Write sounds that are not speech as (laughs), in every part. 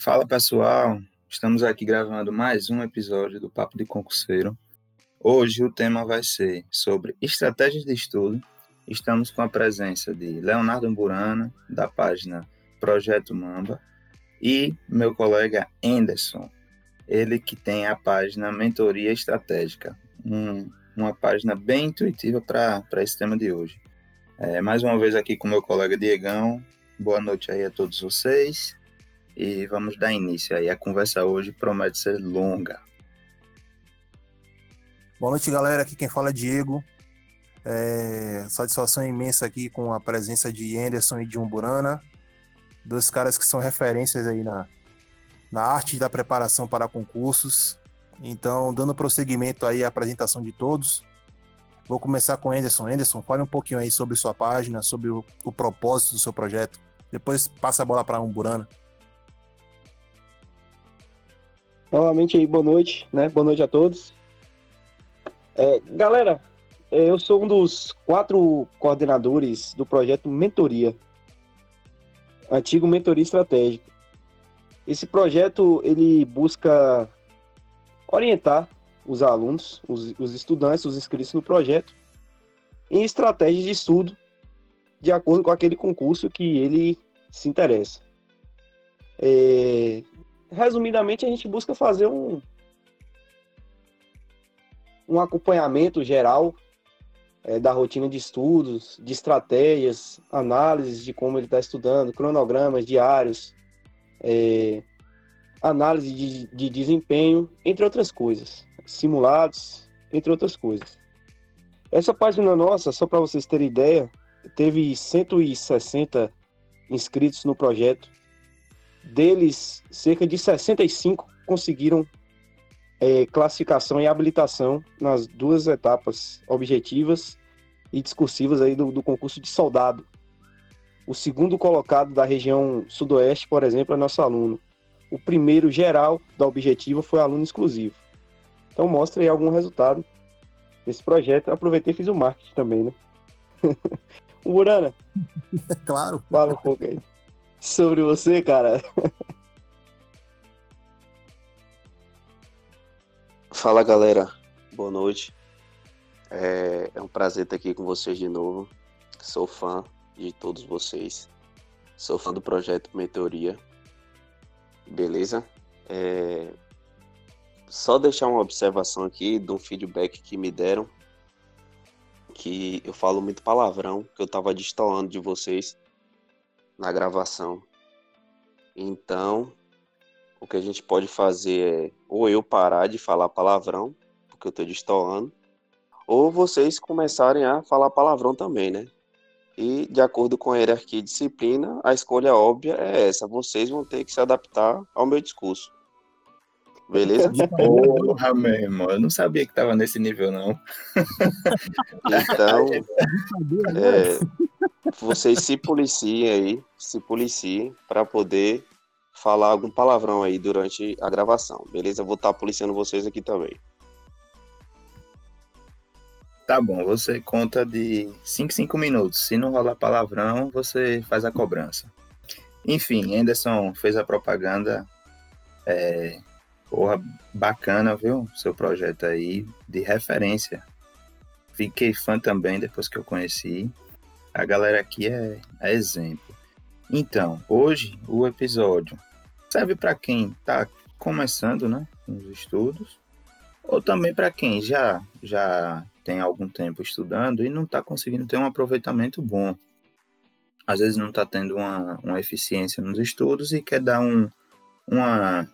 Fala pessoal, estamos aqui gravando mais um episódio do Papo de Concurseiro. Hoje o tema vai ser sobre estratégias de estudo. Estamos com a presença de Leonardo Amburana, da página Projeto Mamba, e meu colega Anderson, ele que tem a página Mentoria Estratégica, um, uma página bem intuitiva para esse tema de hoje. É, mais uma vez aqui com meu colega Diegão. Boa noite aí a todos vocês e vamos dar início aí. A conversa hoje promete ser longa. Boa noite, galera. Aqui quem fala é Diego. É, satisfação imensa aqui com a presença de Anderson e de Umburana, dois caras que são referências aí na, na arte da preparação para concursos. Então, dando prosseguimento aí à apresentação de todos, vou começar com Anderson. Anderson, fale um pouquinho aí sobre sua página, sobre o, o propósito do seu projeto. Depois passa a bola para Umburana. Novamente aí, boa noite, né? Boa noite a todos. É, galera, é, eu sou um dos quatro coordenadores do projeto Mentoria, antigo Mentoria Estratégica. Esse projeto ele busca orientar os alunos, os, os estudantes, os inscritos no projeto, em estratégias de estudo de acordo com aquele concurso que ele se interessa. É, resumidamente, a gente busca fazer um, um acompanhamento geral é, da rotina de estudos, de estratégias, análises de como ele está estudando, cronogramas diários, é, análise de, de desempenho, entre outras coisas, simulados, entre outras coisas. Essa página nossa, só para vocês terem ideia, teve 160 inscritos no projeto deles, cerca de 65 conseguiram é, classificação e habilitação nas duas etapas objetivas e discursivas aí do, do, concurso de soldado. O segundo colocado da região sudoeste, por exemplo, é nosso aluno. O primeiro geral da objetiva foi aluno exclusivo. Então mostra aí algum resultado desse projeto. Eu aproveitei e fiz o marketing também, né? (laughs) o Burana. Claro. Fala um pouco aí sobre você, cara. Fala galera, boa noite. É, é, um prazer estar aqui com vocês de novo. Sou fã de todos vocês. Sou fã do projeto Mentoria. Beleza? É, só deixar uma observação aqui de um feedback que me deram. Que eu falo muito palavrão, que eu tava destoando de vocês na gravação. Então, o que a gente pode fazer é ou eu parar de falar palavrão, porque eu estou destoando, ou vocês começarem a falar palavrão também, né? E de acordo com a hierarquia e disciplina, a escolha óbvia é essa. Vocês vão ter que se adaptar ao meu discurso. Beleza? (laughs) Porra, meu irmão, eu não sabia que tava nesse nível, não. Então, (laughs) é, vocês se policiem aí, se policiem para poder falar algum palavrão aí durante a gravação, beleza? Vou estar tá policiando vocês aqui também. Tá bom, você conta de 5 5 minutos. Se não rolar palavrão, você faz a cobrança. Enfim, Anderson fez a propaganda. É, porra, bacana, viu? Seu projeto aí de referência. Fiquei fã também depois que eu conheci. A galera aqui é, é exemplo. Então, hoje o episódio serve para quem está começando, né, os estudos, ou também para quem já já tem algum tempo estudando e não está conseguindo ter um aproveitamento bom. Às vezes não está tendo uma, uma eficiência nos estudos e quer dar um, uma,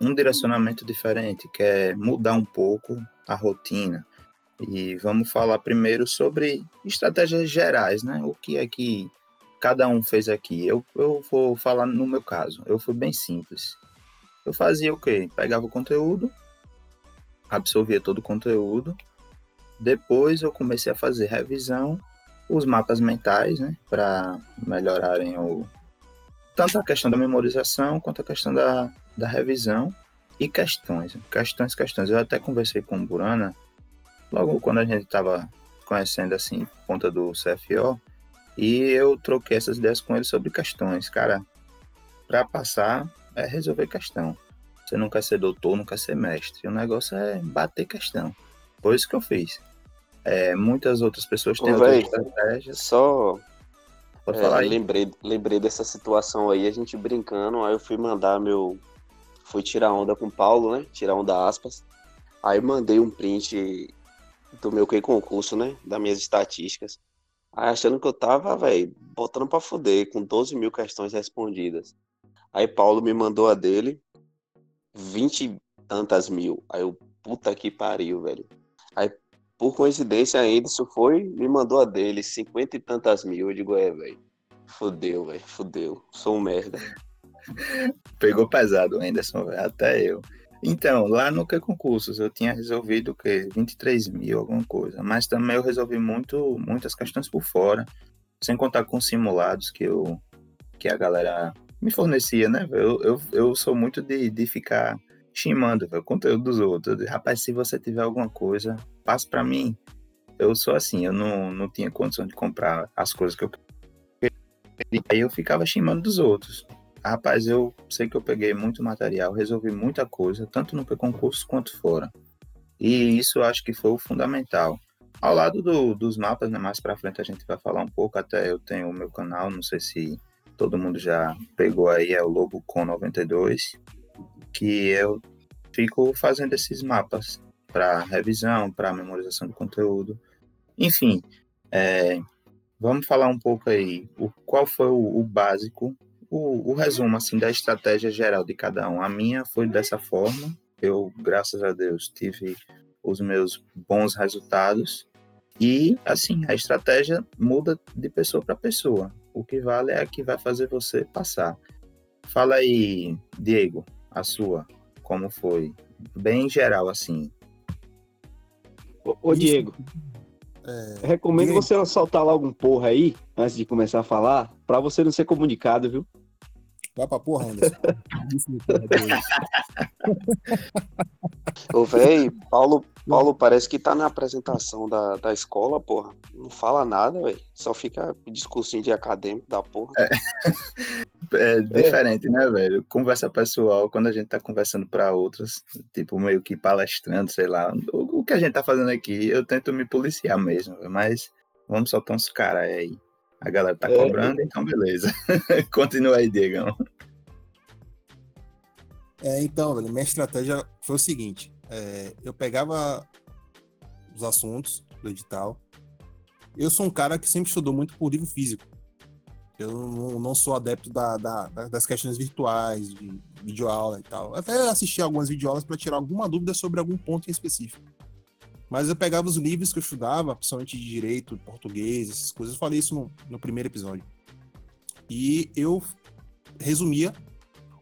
um direcionamento diferente, quer mudar um pouco a rotina. E vamos falar primeiro sobre estratégias gerais, né? O que é que cada um fez aqui? Eu, eu vou falar no meu caso. Eu fui bem simples. Eu fazia o quê? Pegava o conteúdo, absorvia todo o conteúdo. Depois eu comecei a fazer revisão, os mapas mentais, né? Para melhorarem o, tanto a questão da memorização quanto a questão da, da revisão e questões. Questões, questões. Eu até conversei com o Burana logo quando a gente estava conhecendo assim, ponta do CFO, e eu troquei essas ideias com ele sobre questões. Cara, para passar é resolver questão. Você não quer ser doutor, não quer ser mestre. O negócio é bater questão. Foi isso que eu fiz. É, muitas outras pessoas têm Ô, outras véi, estratégias. Só Pode é, falar aí. lembrei, lembrei dessa situação aí, a gente brincando, aí eu fui mandar meu. Fui tirar onda com o Paulo, né? Tirar onda aspas. Aí mandei um print do meu concurso, né? Das minhas estatísticas. Aí achando que eu tava, velho, botando pra fuder, com 12 mil questões respondidas. Aí Paulo me mandou a dele, 20 e tantas mil. Aí eu, puta que pariu, velho. Aí, por coincidência ainda, isso foi, me mandou a dele, 50 e tantas mil. Eu digo, é, velho. Fudeu, velho, fudeu. Sou um merda. Pegou pesado, Anderson, velho, até eu. Então, lá no que concursos eu tinha resolvido o quê? 23 mil, alguma coisa. Mas também eu resolvi muito, muitas questões por fora, sem contar com simulados que eu que a galera me fornecia, né? Eu, eu, eu sou muito de, de ficar chimando o conteúdo dos outros. Digo, Rapaz, se você tiver alguma coisa, passe para mim. Eu sou assim, eu não, não tinha condição de comprar as coisas que eu queria. Aí eu ficava chimando dos outros. Rapaz, eu sei que eu peguei muito material, resolvi muita coisa, tanto no concurso quanto fora. E isso eu acho que foi o fundamental. Ao lado do, dos mapas, né, mais para frente a gente vai falar um pouco, até eu tenho o meu canal, não sei se todo mundo já pegou aí, é o Lobo Com 92, que eu fico fazendo esses mapas para revisão, para memorização de conteúdo. Enfim, é, vamos falar um pouco aí, o, qual foi o, o básico o, o, resumo assim da estratégia geral de cada um. A minha foi dessa forma. Eu, graças a Deus, tive os meus bons resultados. E assim, a estratégia muda de pessoa para pessoa. O que vale é a que vai fazer você passar. Fala aí, Diego, a sua, como foi? Bem geral assim. Ô, ô Diego, é, recomendo Diego. você soltar logo um porra aí, antes de começar a falar, para você não ser comunicado, viu? Vai pra porra, Anderson. Ô, véi, Paulo, Paulo parece que tá na apresentação da, da escola, porra. Não fala nada, velho. Só fica discursinho de acadêmico da porra. É, é diferente, é. né, velho? Conversa pessoal, quando a gente tá conversando pra outras, tipo, meio que palestrando, sei lá. O, o que a gente tá fazendo aqui, eu tento me policiar mesmo, mas vamos soltar uns caras aí. A galera tá é. cobrando, então beleza. (laughs) Continua aí, Diegão. É, então, velho, minha estratégia foi o seguinte: é, eu pegava os assuntos do edital. Eu sou um cara que sempre estudou muito por livro físico. Eu não, não sou adepto da, da, das questões virtuais, de videoaula e tal. Até assisti algumas videoaulas para tirar alguma dúvida sobre algum ponto em específico. Mas eu pegava os livros que eu estudava, principalmente de direito, português, essas coisas. Eu falei isso no, no primeiro episódio. E eu resumia.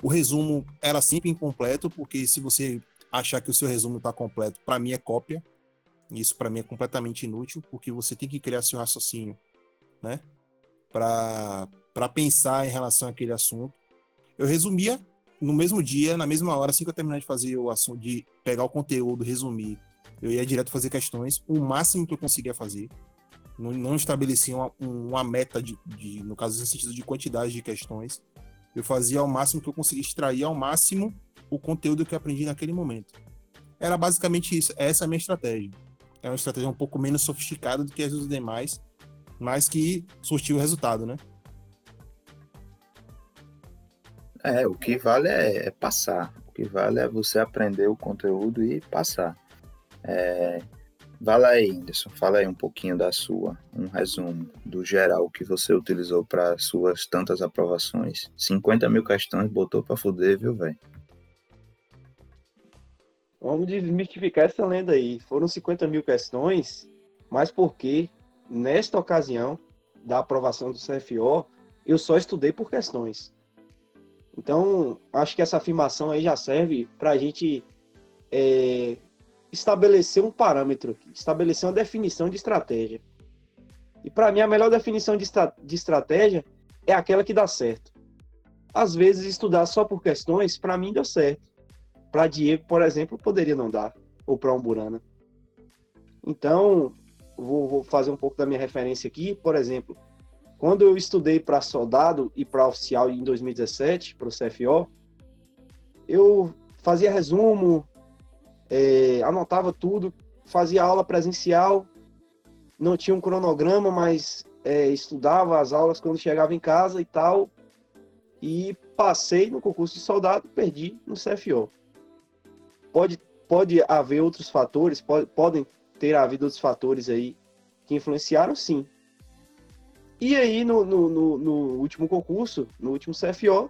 O resumo era sempre incompleto, porque se você achar que o seu resumo está completo, para mim é cópia. Isso para mim é completamente inútil, porque você tem que criar seu raciocínio, né? Para pensar em relação àquele assunto. Eu resumia no mesmo dia, na mesma hora, assim que eu terminar de fazer o assunto, de pegar o conteúdo, resumir eu ia direto fazer questões, o máximo que eu conseguia fazer. Não, não estabelecia uma, uma meta, de, de, no caso, no sentido de quantidade de questões. Eu fazia ao máximo que eu conseguia extrair ao máximo o conteúdo que eu aprendi naquele momento. Era basicamente isso. Essa é a minha estratégia. É uma estratégia um pouco menos sofisticada do que as dos demais, mas que surtiu o resultado, né? É, o que vale é, é passar. O que vale é você aprender o conteúdo e passar. É, vai aí, Anderson, fala aí um pouquinho da sua, um resumo do geral que você utilizou para suas tantas aprovações. 50 mil questões, botou para fuder, viu, velho? Vamos desmistificar essa lenda aí. Foram 50 mil questões, mas porque nesta ocasião da aprovação do CFO, eu só estudei por questões. Então, acho que essa afirmação aí já serve para a gente é, estabelecer um parâmetro, estabelecer uma definição de estratégia. E para mim, a melhor definição de, estra de estratégia é aquela que dá certo. Às vezes, estudar só por questões, para mim, deu certo. Para Diego, por exemplo, poderia não dar, ou para um Burana. Então, vou, vou fazer um pouco da minha referência aqui. Por exemplo, quando eu estudei para soldado e para oficial em 2017, para o CFO, eu fazia resumo, é, anotava tudo, fazia aula presencial, não tinha um cronograma, mas é, estudava as aulas quando chegava em casa e tal. E passei no concurso de soldado, perdi no CFO. Pode, pode haver outros fatores, pode, podem ter havido outros fatores aí que influenciaram, sim. E aí, no, no, no, no último concurso, no último CFO,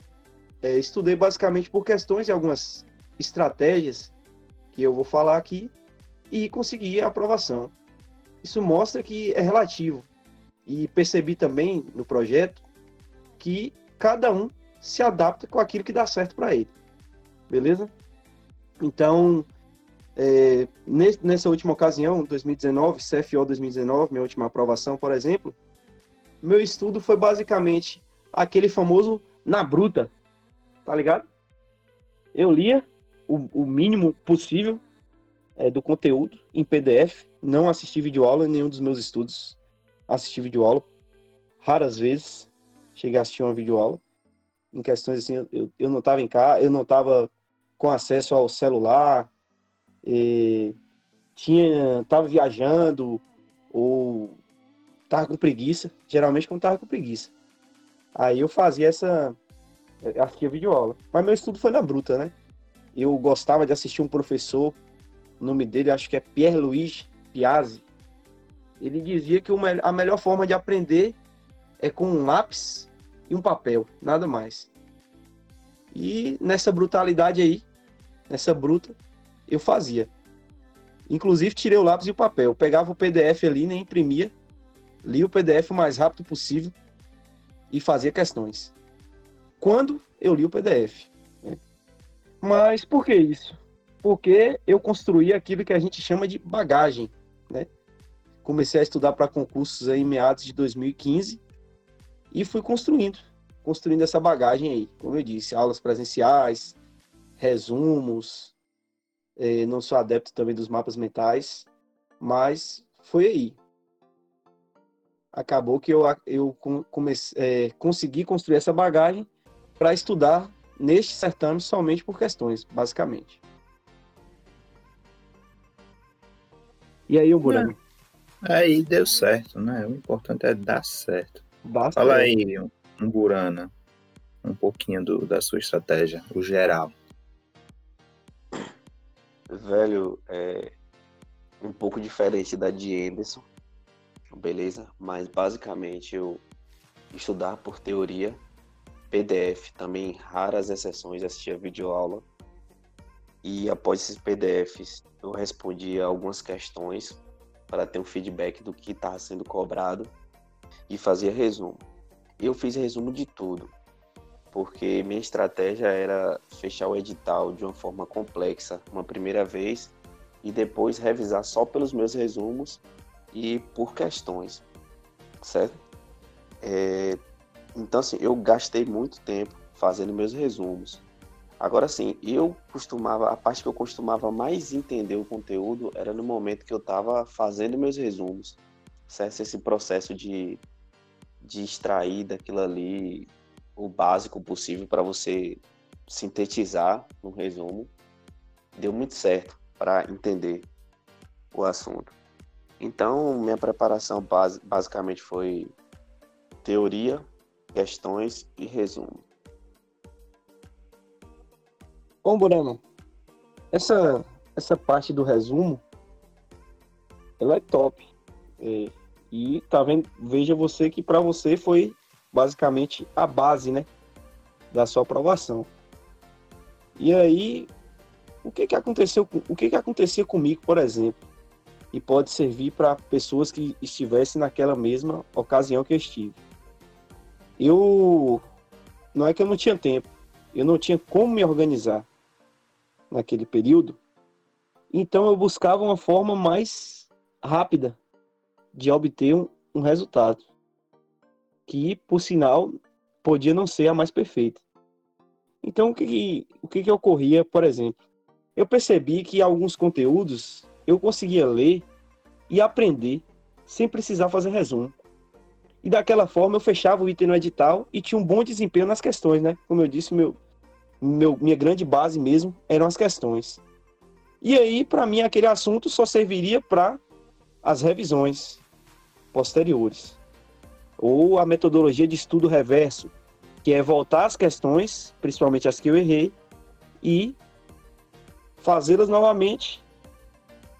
é, estudei basicamente por questões e algumas estratégias que eu vou falar aqui e consegui a aprovação. Isso mostra que é relativo. E percebi também no projeto que cada um se adapta com aquilo que dá certo para ele. Beleza? Então, é, nessa última ocasião, 2019, CFO 2019, minha última aprovação, por exemplo, meu estudo foi basicamente aquele famoso na bruta, tá ligado? Eu lia o, o mínimo possível é, do conteúdo em PDF, não assisti videoaula em nenhum dos meus estudos, assisti videoaula raras vezes, cheguei a assistir uma videoaula, em questões assim, eu, eu não estava em casa, eu não estava com acesso ao celular, e tinha, tava viajando ou tava com preguiça, geralmente quando tava com preguiça. Aí eu fazia essa assistia videoaula. Mas meu estudo foi na bruta, né? Eu gostava de assistir um professor, o nome dele acho que é Pierre Louis Piazzi. Ele dizia que a melhor forma de aprender é com um lápis e um papel, nada mais. E nessa brutalidade aí, nessa bruta, eu fazia. Inclusive, tirei o lápis e o papel. pegava o PDF ali, nem imprimia, lia o PDF o mais rápido possível e fazia questões. Quando eu li o PDF. Mas por que isso? Porque eu construí aquilo que a gente chama de bagagem. Né? Comecei a estudar para concursos aí em meados de 2015 e fui construindo, construindo essa bagagem aí. Como eu disse, aulas presenciais, resumos, é, não sou adepto também dos mapas mentais, mas foi aí. Acabou que eu, eu comecei, é, consegui construir essa bagagem para estudar neste certame somente por questões, basicamente. E aí, o Burano? É, aí deu certo, né? O importante é dar certo. Dá Fala certo. aí, um, um Burana, um pouquinho do, da sua estratégia, o geral. Velho, é um pouco diferente da de Anderson, beleza? Mas basicamente eu estudar por teoria, PDF, também raras exceções assistia videoaula. E após esses PDFs, eu respondia algumas questões para ter um feedback do que estava sendo cobrado e fazia resumo. Eu fiz resumo de tudo, porque minha estratégia era fechar o edital de uma forma complexa uma primeira vez e depois revisar só pelos meus resumos e por questões, certo? É, então, assim, eu gastei muito tempo fazendo meus resumos. Agora, sim, eu costumava, a parte que eu costumava mais entender o conteúdo era no momento que eu estava fazendo meus resumos, certo? Esse processo de, de extrair daquilo ali o básico possível para você sintetizar no resumo, deu muito certo para entender o assunto. Então, minha preparação base, basicamente foi teoria, questões e resumo. Bom, Burano, essa, essa parte do resumo, ela é top. É, e tá vendo, veja você que para você foi basicamente a base, né, da sua aprovação. E aí, o que que aconteceu, o que que acontecia comigo, por exemplo, e pode servir para pessoas que estivessem naquela mesma ocasião que eu estive. Eu não é que eu não tinha tempo, eu não tinha como me organizar naquele período. Então eu buscava uma forma mais rápida de obter um, um resultado que, por sinal, podia não ser a mais perfeita. Então, o que, o que, que ocorria, por exemplo? Eu percebi que alguns conteúdos eu conseguia ler e aprender sem precisar fazer resumo. E daquela forma eu fechava o item no edital e tinha um bom desempenho nas questões, né? Como eu disse, meu, meu, minha grande base mesmo eram as questões. E aí, para mim, aquele assunto só serviria para as revisões posteriores. Ou a metodologia de estudo reverso, que é voltar às questões, principalmente as que eu errei, e fazê-las novamente,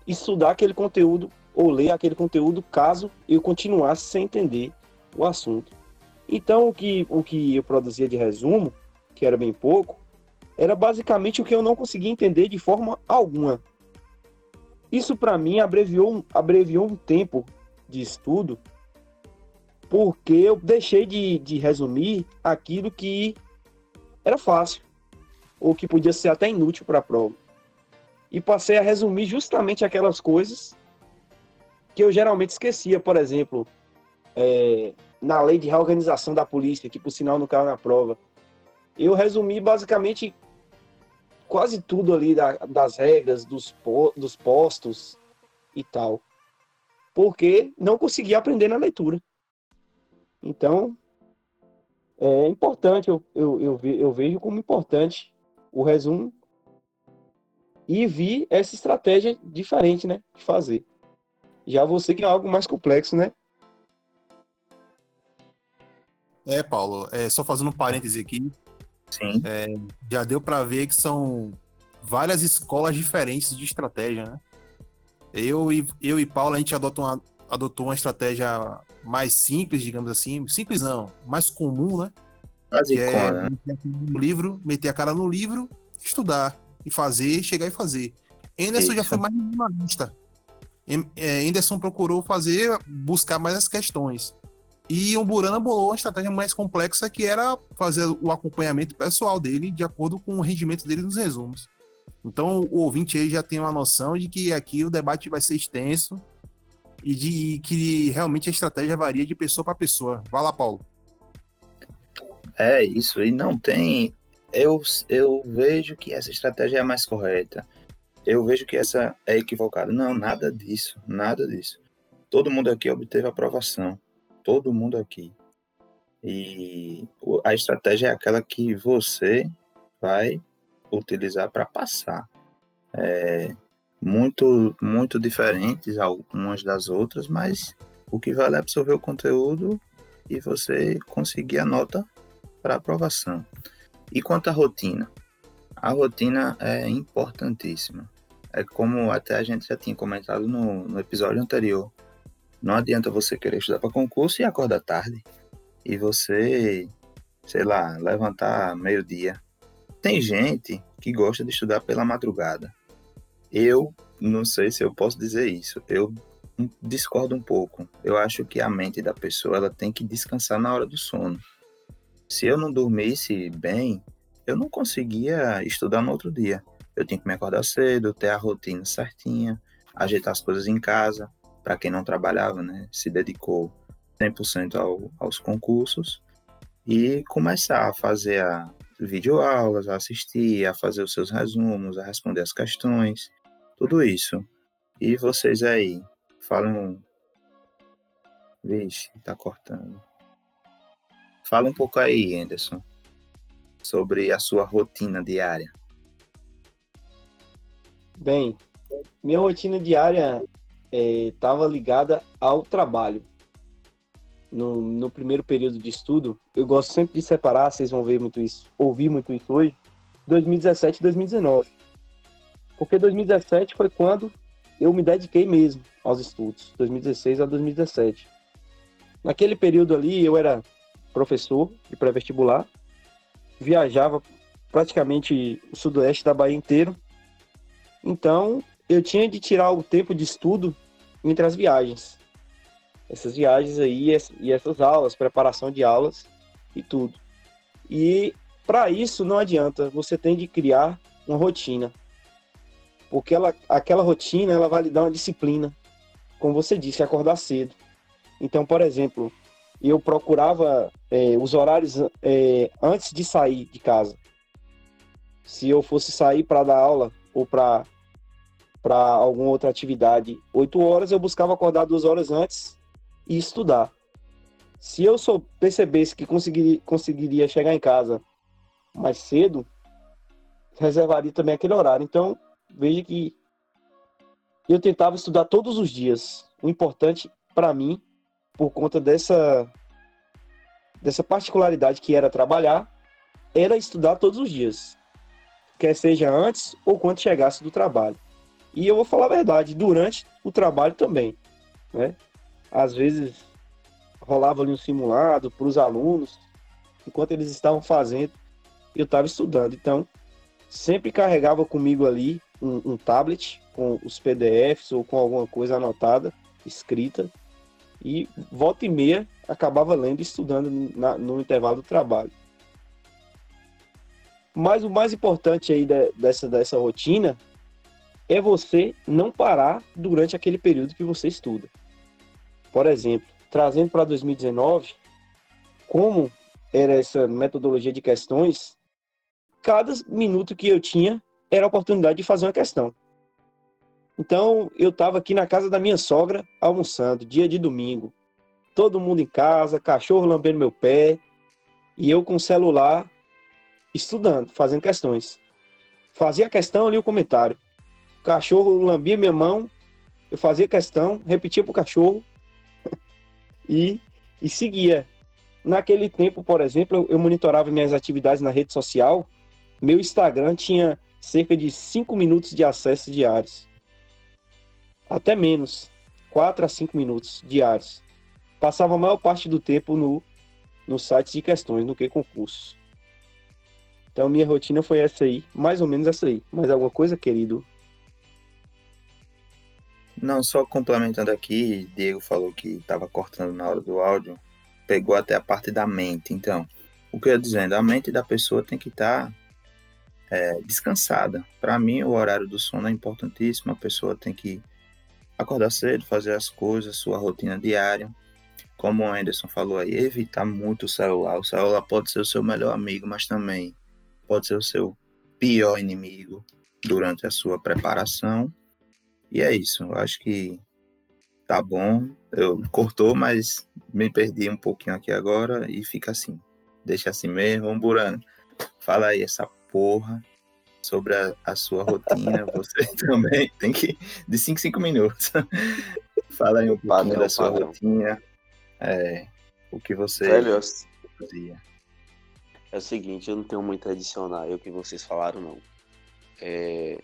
estudar aquele conteúdo ou ler aquele conteúdo caso eu continuasse sem entender o assunto. Então, o que, o que eu produzia de resumo, que era bem pouco, era basicamente o que eu não conseguia entender de forma alguma. Isso, para mim, abreviou, abreviou um tempo de estudo, porque eu deixei de, de resumir aquilo que era fácil, ou que podia ser até inútil para a prova. E passei a resumir justamente aquelas coisas que eu geralmente esquecia, por exemplo, é, na lei de reorganização da polícia, que por sinal não caiu na prova. Eu resumi basicamente quase tudo ali da, das regras, dos, dos postos e tal. Porque não consegui aprender na leitura. Então, é importante, eu, eu, eu, eu vejo como importante o resumo e vi essa estratégia diferente, né, de fazer. Já você que é algo mais complexo, né? É, Paulo, é, só fazendo um parêntese aqui. Sim. É, já deu para ver que são várias escolas diferentes de estratégia, né? Eu e, eu e Paulo, a gente adotou uma, adotou uma estratégia mais simples, digamos assim. Simples não, mais comum, né? Quase que é né? meter no livro, meter a cara no livro, estudar e fazer, chegar e fazer. Anderson já Isso. foi mais minimalista. É, Anderson procurou fazer, buscar mais as questões. E o Burana bolou uma estratégia mais complexa que era fazer o acompanhamento pessoal dele de acordo com o rendimento dele nos resumos. Então o ouvinte aí já tem uma noção de que aqui o debate vai ser extenso e de que realmente a estratégia varia de pessoa para pessoa. Vai lá, Paulo. É isso, e não tem. Eu, eu vejo que essa estratégia é a mais correta. Eu vejo que essa é equivocada. Não, nada disso, nada disso. Todo mundo aqui obteve aprovação. Todo mundo aqui. E a estratégia é aquela que você vai utilizar para passar. É muito, muito diferentes algumas das outras, mas o que vale é absorver o conteúdo e você conseguir a nota para aprovação. E quanto à rotina? A rotina é importantíssima. É como até a gente já tinha comentado no, no episódio anterior. Não adianta você querer estudar para concurso e acordar tarde. E você, sei lá, levantar meio-dia. Tem gente que gosta de estudar pela madrugada. Eu não sei se eu posso dizer isso. Eu discordo um pouco. Eu acho que a mente da pessoa ela tem que descansar na hora do sono se eu não dormisse bem, eu não conseguia estudar no outro dia. Eu tinha que me acordar cedo, ter a rotina certinha, ajeitar as coisas em casa. Para quem não trabalhava, né, se dedicou 100% ao, aos concursos e começar a fazer a videoaulas, a assistir, a fazer os seus resumos, a responder as questões, tudo isso. E vocês aí, falam. Vixe, tá cortando. Fala um pouco aí, Anderson, sobre a sua rotina diária. Bem, minha rotina diária estava ligada ao trabalho. No, no primeiro período de estudo, eu gosto sempre de separar, vocês vão ver muito isso, ouvir muito isso hoje, 2017 e 2019. Porque 2017 foi quando eu me dediquei mesmo aos estudos, 2016 a 2017. Naquele período ali, eu era professor de pré-vestibular, viajava praticamente o sudoeste da Bahia inteiro, então, eu tinha de tirar o tempo de estudo entre as viagens. Essas viagens aí e essas aulas, preparação de aulas e tudo. E para isso não adianta, você tem de criar uma rotina. Porque ela, aquela rotina ela vai lhe dar uma disciplina. Como você disse, acordar cedo. Então, por exemplo, eu procurava é, os horários é, antes de sair de casa. Se eu fosse sair para dar aula ou para para alguma outra atividade 8 horas, eu buscava acordar duas horas antes e estudar. Se eu só percebesse que conseguiria, conseguiria chegar em casa mais cedo, reservaria também aquele horário. Então, veja que eu tentava estudar todos os dias. O importante para mim, por conta dessa dessa particularidade que era trabalhar, era estudar todos os dias, quer seja antes ou quando chegasse do trabalho. E eu vou falar a verdade, durante o trabalho também, né? Às vezes rolava ali um simulado para os alunos, enquanto eles estavam fazendo, eu estava estudando. Então, sempre carregava comigo ali um, um, tablet com os PDFs ou com alguma coisa anotada, escrita, e volta e meia acabava lendo e estudando na, no intervalo do trabalho. Mas o mais importante aí de, dessa, dessa rotina é você não parar durante aquele período que você estuda. Por exemplo, trazendo para 2019, como era essa metodologia de questões, cada minuto que eu tinha era a oportunidade de fazer uma questão. Então, eu estava aqui na casa da minha sogra, almoçando, dia de domingo. Todo mundo em casa, cachorro lambendo meu pé, e eu com o celular estudando, fazendo questões. Fazia a questão ali o comentário. O cachorro lambia minha mão, eu fazia questão, repetia para o cachorro (laughs) e, e seguia. Naquele tempo, por exemplo, eu monitorava minhas atividades na rede social. Meu Instagram tinha cerca de 5 minutos de acesso diários. Até menos, 4 a 5 minutos diários. Passava a maior parte do tempo no, no site de questões, no que concurso. Então minha rotina foi essa aí, mais ou menos essa aí. Mais alguma coisa, querido? Não, só complementando aqui, Diego falou que estava cortando na hora do áudio, pegou até a parte da mente. Então, o que eu ia dizendo, a mente da pessoa tem que estar tá, é, descansada. Para mim, o horário do sono é importantíssimo, a pessoa tem que acordar cedo, fazer as coisas, sua rotina diária. Como o Anderson falou aí, evitar muito o celular. O celular pode ser o seu melhor amigo, mas também pode ser o seu pior inimigo durante a sua preparação. E é isso, eu acho que tá bom. Eu cortou, mas me perdi um pouquinho aqui agora e fica assim. Deixa assim mesmo. Vamos, Burano. Fala aí essa porra sobre a, a sua rotina. (laughs) Você (laughs) também tem que. De 5 5 minutos. (laughs) Fala aí um pouquinho padrão, da sua padrão. rotina. É, o que você Velho, fazia. É o seguinte, eu não tenho muito a adicionar o que vocês falaram, não. É,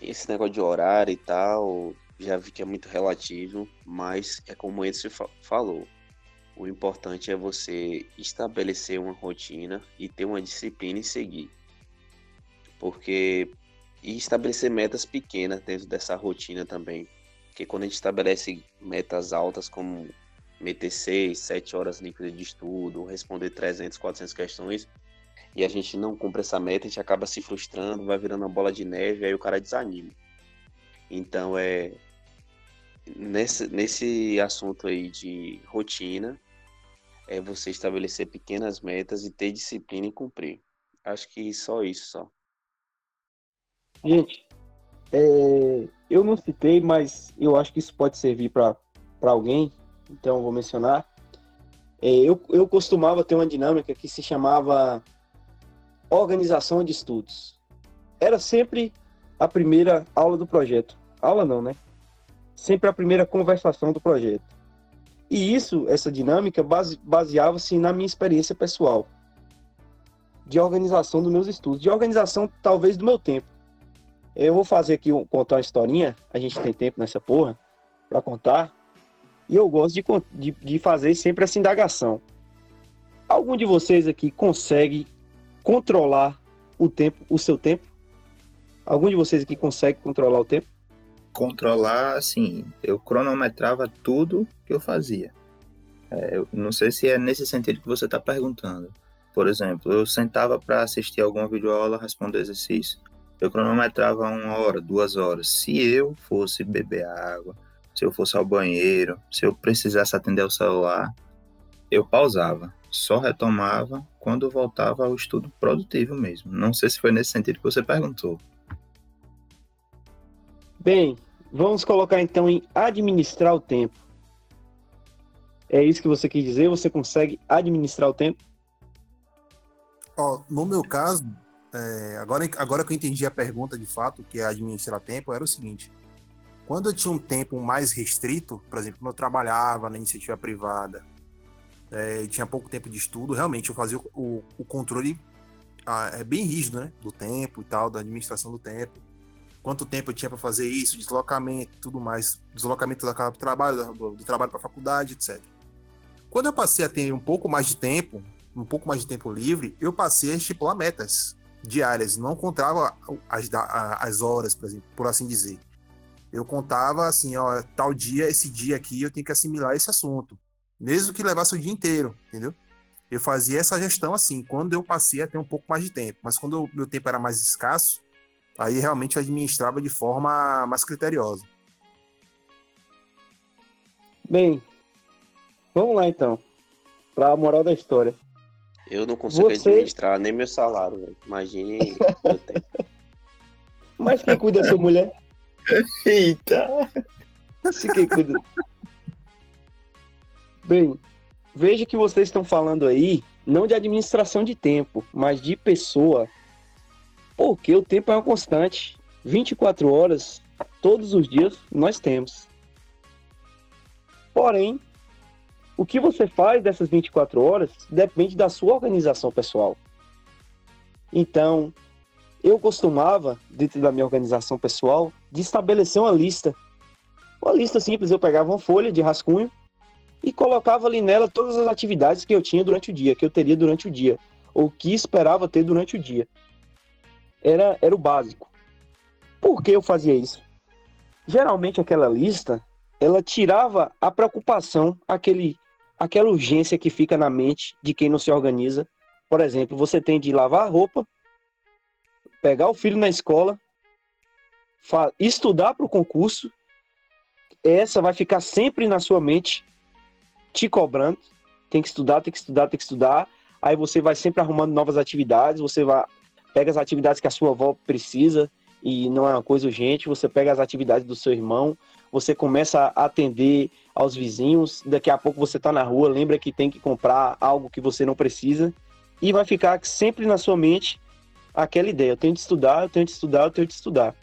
esse negócio de horário e tal, já vi que é muito relativo, mas é como Edson falou. O importante é você estabelecer uma rotina e ter uma disciplina e seguir. Porque e estabelecer metas pequenas dentro dessa rotina também. Porque quando a gente estabelece metas altas como meter 6, 7 horas líquidas de estudo, responder 300, 400 questões, e a gente não cumpre essa meta, a gente acaba se frustrando, vai virando uma bola de neve, aí o cara desanima. Então é nesse, nesse assunto aí de rotina, é você estabelecer pequenas metas e ter disciplina e cumprir. Acho que só isso só. Gente, é, eu não citei, mas eu acho que isso pode servir para alguém então vou mencionar. É, eu, eu costumava ter uma dinâmica que se chamava organização de estudos. Era sempre a primeira aula do projeto. Aula não, né? Sempre a primeira conversação do projeto. E isso, essa dinâmica, base, baseava-se na minha experiência pessoal de organização dos meus estudos, de organização talvez do meu tempo. Eu vou fazer aqui contar uma historinha, a gente tem tempo nessa porra para contar. E eu gosto de, de, de fazer sempre essa indagação. Algum de vocês aqui consegue controlar o tempo, o seu tempo? Algum de vocês aqui consegue controlar o tempo? Controlar, assim, eu cronometrava tudo que eu fazia. É, eu não sei se é nesse sentido que você está perguntando. Por exemplo, eu sentava para assistir alguma videoaula, responder exercício. Eu cronometrava uma hora, duas horas. Se eu fosse beber água, se eu fosse ao banheiro, se eu precisasse atender o celular, eu pausava, só retomava quando voltava ao estudo produtivo mesmo. Não sei se foi nesse sentido que você perguntou. Bem, vamos colocar então em administrar o tempo. É isso que você quis dizer? Você consegue administrar o tempo? Ó, no meu caso, é, agora, agora que eu entendi a pergunta de fato, que é administrar tempo, era o seguinte: quando eu tinha um tempo mais restrito, por exemplo, quando eu trabalhava na iniciativa privada, é, tinha pouco tempo de estudo, realmente eu fazia o, o controle ah, é bem rígido, né? Do tempo e tal, da administração do tempo. Quanto tempo eu tinha para fazer isso, deslocamento, tudo mais, deslocamento do trabalho, do, do trabalho para a faculdade, etc. Quando eu passei a ter um pouco mais de tempo, um pouco mais de tempo livre, eu passei a estipular metas diárias, não contava as, as horas, por exemplo, por assim dizer. Eu contava assim, ó, tal dia, esse dia aqui eu tenho que assimilar esse assunto, mesmo que levasse o dia inteiro, entendeu? Eu fazia essa gestão assim, quando eu passei a ter um pouco mais de tempo, mas quando o meu tempo era mais escasso, aí realmente eu administrava de forma mais criteriosa. Bem, vamos lá então, para a moral da história. Eu não consigo Você... administrar nem meu salário, véio. imagine meu tempo. (laughs) Mas quem cuida da sua mulher? Eita! Se quem cuida. Bem, veja que vocês estão falando aí não de administração de tempo, mas de pessoa. Porque o tempo é uma constante. 24 horas, todos os dias, nós temos. Porém, o que você faz dessas 24 horas depende da sua organização pessoal. Então, eu costumava, dentro da minha organização pessoal, de estabelecer uma lista. Uma lista simples, eu pegava uma folha de rascunho e colocava ali nela todas as atividades que eu tinha durante o dia, que eu teria durante o dia, ou que esperava ter durante o dia. Era, era o básico. Por que eu fazia isso? Geralmente aquela lista, ela tirava a preocupação, aquele, aquela urgência que fica na mente de quem não se organiza. Por exemplo, você tem de lavar a roupa, pegar o filho na escola, estudar para o concurso, essa vai ficar sempre na sua mente te cobrando. Tem que estudar, tem que estudar, tem que estudar. Aí você vai sempre arrumando novas atividades, você vai pega as atividades que a sua avó precisa e não é uma coisa urgente, você pega as atividades do seu irmão, você começa a atender aos vizinhos, daqui a pouco você está na rua, lembra que tem que comprar algo que você não precisa e vai ficar sempre na sua mente aquela ideia, eu tenho de estudar, eu tenho de estudar, eu tenho de estudar.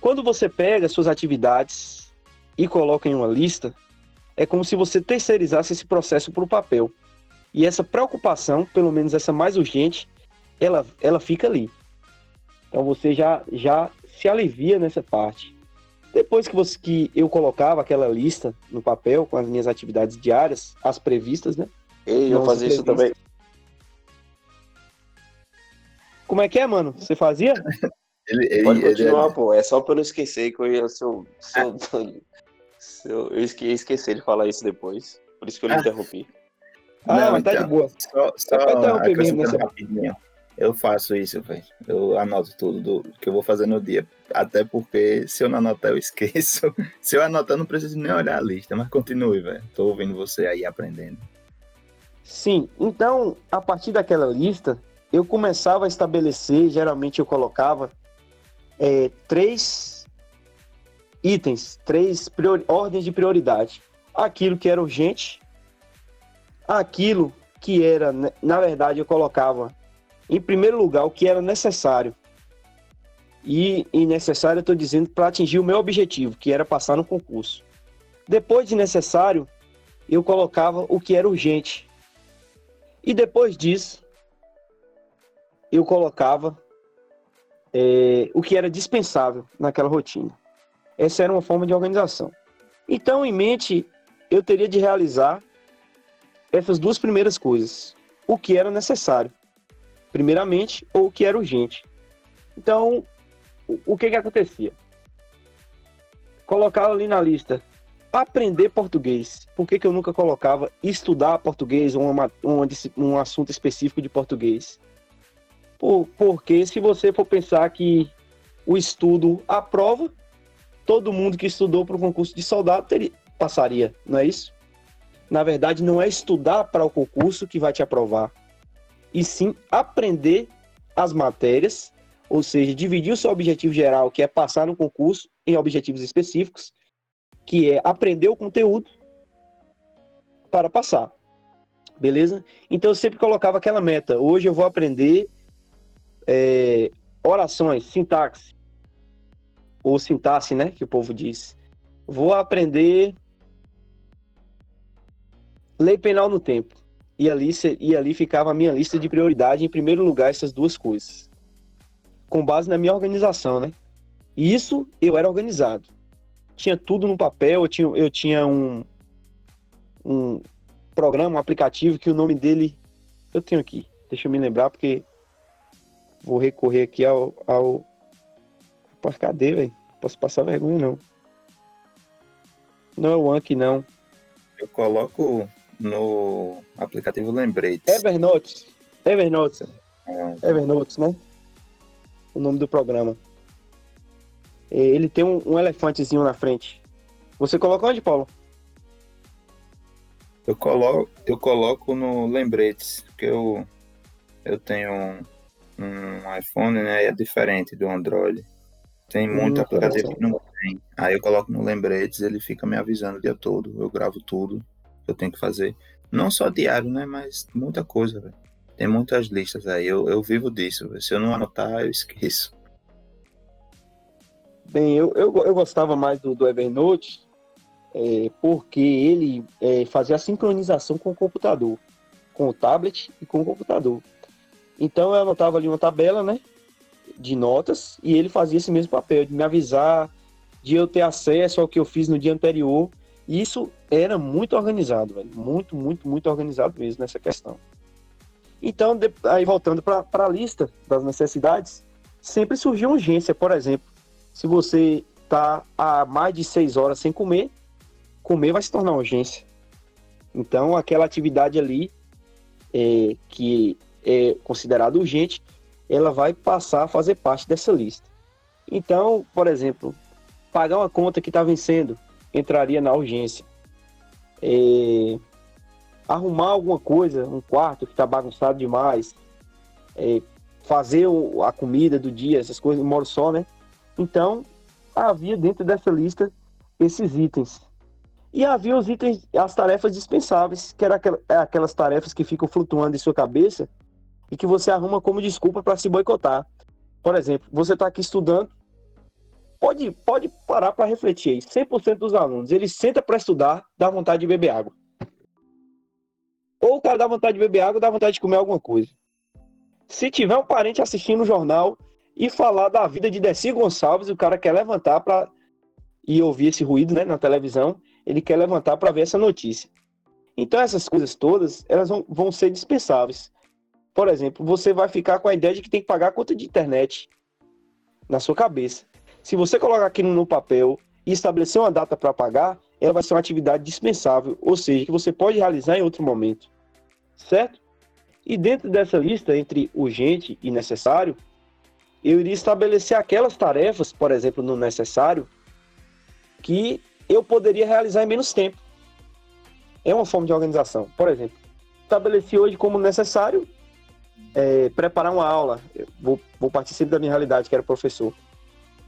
Quando você pega suas atividades e coloca em uma lista, é como se você terceirizasse esse processo para o papel. E essa preocupação, pelo menos essa mais urgente, ela, ela fica ali. Então você já, já se alivia nessa parte. Depois que, você, que eu colocava aquela lista no papel com as minhas atividades diárias, as previstas, né? Ei, eu fazia isso também. Como é que é, mano? Você fazia? (laughs) Ele, ele, Pode continuar, ele... pô. É só pra eu não esquecer que eu ia. Se eu, se eu, Eu, eu esqueci de falar isso depois. Por isso que eu lhe ah. interrompi. Ah, não, mas tá então, de boa. Só, só acrescentando rapidinho. Eu faço isso, velho. Eu anoto tudo do, que eu vou fazer no dia. Até porque se eu não anotar, eu esqueço. (laughs) se eu anotar, não preciso nem olhar a lista. Mas continue, velho. Tô ouvindo você aí aprendendo. Sim, então, a partir daquela lista, eu começava a estabelecer, geralmente eu colocava é, três itens, três ordens de prioridade. Aquilo que era urgente, aquilo que era, na verdade, eu colocava em primeiro lugar o que era necessário. E, e necessário eu estou dizendo para atingir o meu objetivo, que era passar no concurso. Depois de necessário, eu colocava o que era urgente. E depois disso, eu colocava é, o que era dispensável naquela rotina. Essa era uma forma de organização. Então, em mente, eu teria de realizar essas duas primeiras coisas: o que era necessário, primeiramente, ou o que era urgente. Então, o que que acontecia? Colocava ali na lista aprender português. Por que, que eu nunca colocava estudar português ou uma, uma, um assunto específico de português? Por, porque se você for pensar que o estudo aprova, todo mundo que estudou para o concurso de soldado teria, passaria, não é isso? Na verdade, não é estudar para o concurso que vai te aprovar, e sim aprender as matérias, ou seja, dividir o seu objetivo geral, que é passar no concurso, em objetivos específicos, que é aprender o conteúdo para passar. Beleza? Então eu sempre colocava aquela meta. Hoje eu vou aprender é, orações, sintaxe, ou sintaxe, né, que o povo diz. Vou aprender lei penal no tempo. E ali, e ali ficava a minha lista de prioridade, em primeiro lugar, essas duas coisas. Com base na minha organização, né? E isso eu era organizado. Tinha tudo no papel, eu tinha, eu tinha um, um programa, um aplicativo que o nome dele eu tenho aqui. Deixa eu me lembrar, porque vou recorrer aqui ao. ao... Rapaz, cadê, velho? Posso passar vergonha, não. Não é o Anki, não. Eu coloco no aplicativo Lembrete. Evernote. Evernote. É. Evernote, né? O nome do programa. Ele tem um, um elefantezinho na frente. Você coloca onde, Paulo? Eu coloco, eu coloco no Lembretes, porque eu, eu tenho um, um iPhone, né? E é diferente do Android. Tem muito hum, aplicativo que não tem. Aí eu coloco no Lembretes, ele fica me avisando o dia todo. Eu gravo tudo que eu tenho que fazer. Não só diário, né? Mas muita coisa, velho. Tem muitas listas aí. Eu, eu vivo disso. Véio. Se eu não anotar, eu esqueço. Bem, eu, eu, eu gostava mais do, do Evernote é, porque ele é, fazia a sincronização com o computador, com o tablet e com o computador. Então eu anotava ali uma tabela, né, de notas e ele fazia esse mesmo papel de me avisar, de eu ter acesso ao que eu fiz no dia anterior. E isso era muito organizado, velho, muito, muito, muito organizado mesmo nessa questão. Então, de, aí voltando para a lista das necessidades, sempre surgiu urgência, por exemplo se você está há mais de seis horas sem comer, comer vai se tornar urgência. Então, aquela atividade ali é, que é considerada urgente, ela vai passar a fazer parte dessa lista. Então, por exemplo, pagar uma conta que está vencendo entraria na urgência. É, arrumar alguma coisa, um quarto que está bagunçado demais, é, fazer a comida do dia, essas coisas, moro só, né? Então, havia dentro dessa lista esses itens. E havia os itens, as tarefas dispensáveis, que eram é aquelas tarefas que ficam flutuando em sua cabeça e que você arruma como desculpa para se boicotar. Por exemplo, você está aqui estudando, pode, pode parar para refletir aí. 100% dos alunos, eles sentam para estudar, dá vontade de beber água. Ou o cara dá vontade de beber água, dá vontade de comer alguma coisa. Se tiver um parente assistindo o jornal, e falar da vida de Desi Gonçalves. O cara quer levantar para e ouvir esse ruído né, na televisão. Ele quer levantar para ver essa notícia. Então, essas coisas todas, elas vão, vão ser dispensáveis. Por exemplo, você vai ficar com a ideia de que tem que pagar a conta de internet na sua cabeça. Se você colocar aquilo no papel e estabelecer uma data para pagar, ela vai ser uma atividade dispensável, ou seja, que você pode realizar em outro momento. Certo? E dentro dessa lista entre urgente e necessário, eu iria estabelecer aquelas tarefas, por exemplo, no necessário, que eu poderia realizar em menos tempo. É uma forma de organização. Por exemplo, estabeleci hoje como necessário é, preparar uma aula. Vou, vou participar da minha realidade, que era professor.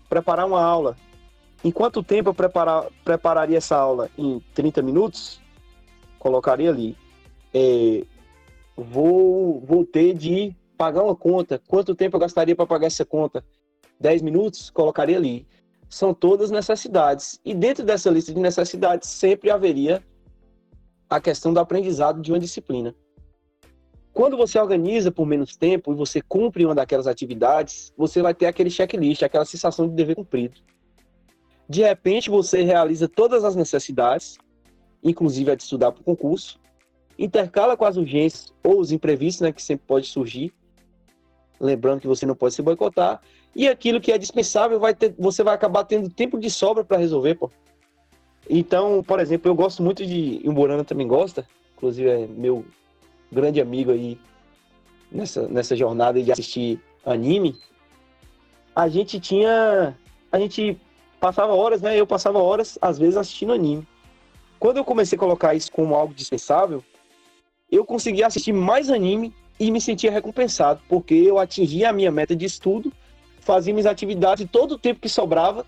Preparar uma aula. Em quanto tempo eu preparar, prepararia essa aula? Em 30 minutos? Colocaria ali. É, vou, vou ter de pagar uma conta, quanto tempo eu gastaria para pagar essa conta? 10 minutos? Colocaria ali. São todas necessidades. E dentro dessa lista de necessidades sempre haveria a questão do aprendizado de uma disciplina. Quando você organiza por menos tempo e você cumpre uma daquelas atividades, você vai ter aquele checklist, aquela sensação de dever cumprido. De repente, você realiza todas as necessidades, inclusive a de estudar para o concurso, intercala com as urgências ou os imprevistos, né, que sempre pode surgir, lembrando que você não pode se boicotar, e aquilo que é dispensável vai ter, você vai acabar tendo tempo de sobra para resolver, pô. Então, por exemplo, eu gosto muito de, e o Morana também gosta, inclusive é meu grande amigo aí nessa, nessa jornada de assistir anime. A gente tinha, a gente passava horas, né? Eu passava horas, às vezes, assistindo anime. Quando eu comecei a colocar isso como algo dispensável, eu consegui assistir mais anime e me sentia recompensado, porque eu atingia a minha meta de estudo, fazia minhas atividades e todo o tempo que sobrava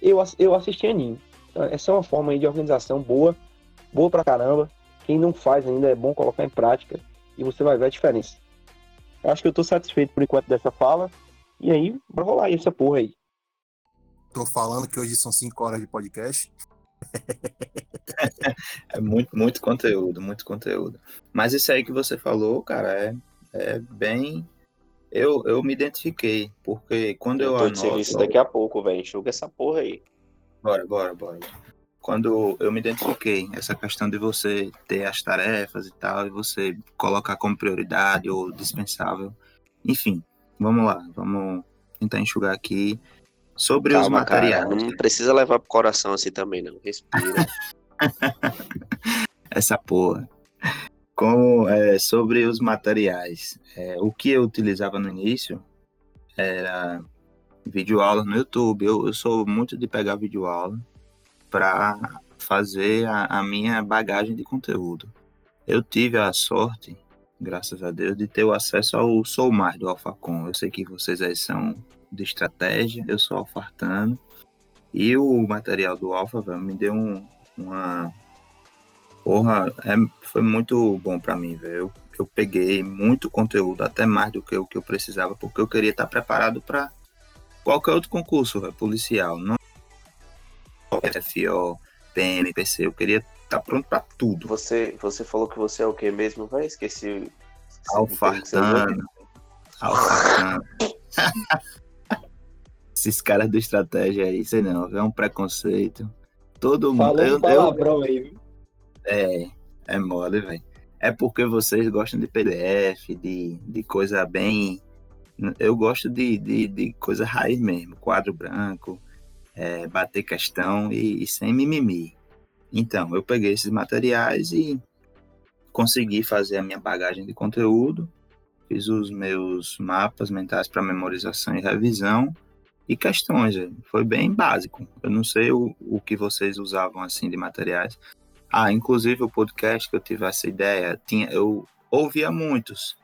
eu, eu assistia anime. Então, essa é uma forma de organização boa, boa pra caramba. Quem não faz ainda é bom colocar em prática e você vai ver a diferença. Acho que eu tô satisfeito por enquanto dessa fala. E aí, vai rolar aí essa porra aí. Tô falando que hoje são 5 horas de podcast. (laughs) é muito, muito conteúdo, muito conteúdo. Mas isso aí que você falou, cara, é, é bem. Eu, eu me identifiquei, porque quando eu, eu tô anoto... serviço daqui a pouco, velho. Enxuga essa porra aí. Bora, bora, bora. Quando eu me identifiquei, essa questão de você ter as tarefas e tal, e você colocar como prioridade ou dispensável. Enfim, vamos lá, vamos tentar enxugar aqui. Sobre Calma, os materiais. Cara, não precisa levar pro coração assim também, não. Respira. (laughs) Essa porra. Com, é, sobre os materiais. É, o que eu utilizava no início era videoaula no YouTube. Eu, eu sou muito de pegar videoaula para fazer a, a minha bagagem de conteúdo. Eu tive a sorte, graças a Deus, de ter o acesso ao Sou Mais do Alphacom. Eu sei que vocês aí são de estratégia, eu sou alfartano. E o material do Alfa, velho, me deu um, uma. Porra, é, foi muito bom para mim, velho. Eu, eu peguei muito conteúdo, até mais do que o que eu precisava, porque eu queria estar preparado para qualquer outro concurso véio, policial. Não FO, PM, PC, eu queria estar pronto para tudo. Você, você falou que você é o que mesmo, vai? Esqueci. Alfartano. Alfartano. (laughs) Esses caras do estratégia aí, sei não, é um preconceito. Todo mundo. Falou um palavrão eu, aí, viu? É, é mole, velho. É porque vocês gostam de PDF, de, de coisa bem. Eu gosto de, de, de coisa raiz mesmo, quadro branco, é, bater questão e, e sem mimimi. Então, eu peguei esses materiais e consegui fazer a minha bagagem de conteúdo, fiz os meus mapas mentais para memorização e revisão e questões. Foi bem básico. Eu não sei o, o que vocês usavam assim de materiais. Ah, inclusive o podcast que eu tive essa ideia, tinha, eu ouvia muitos.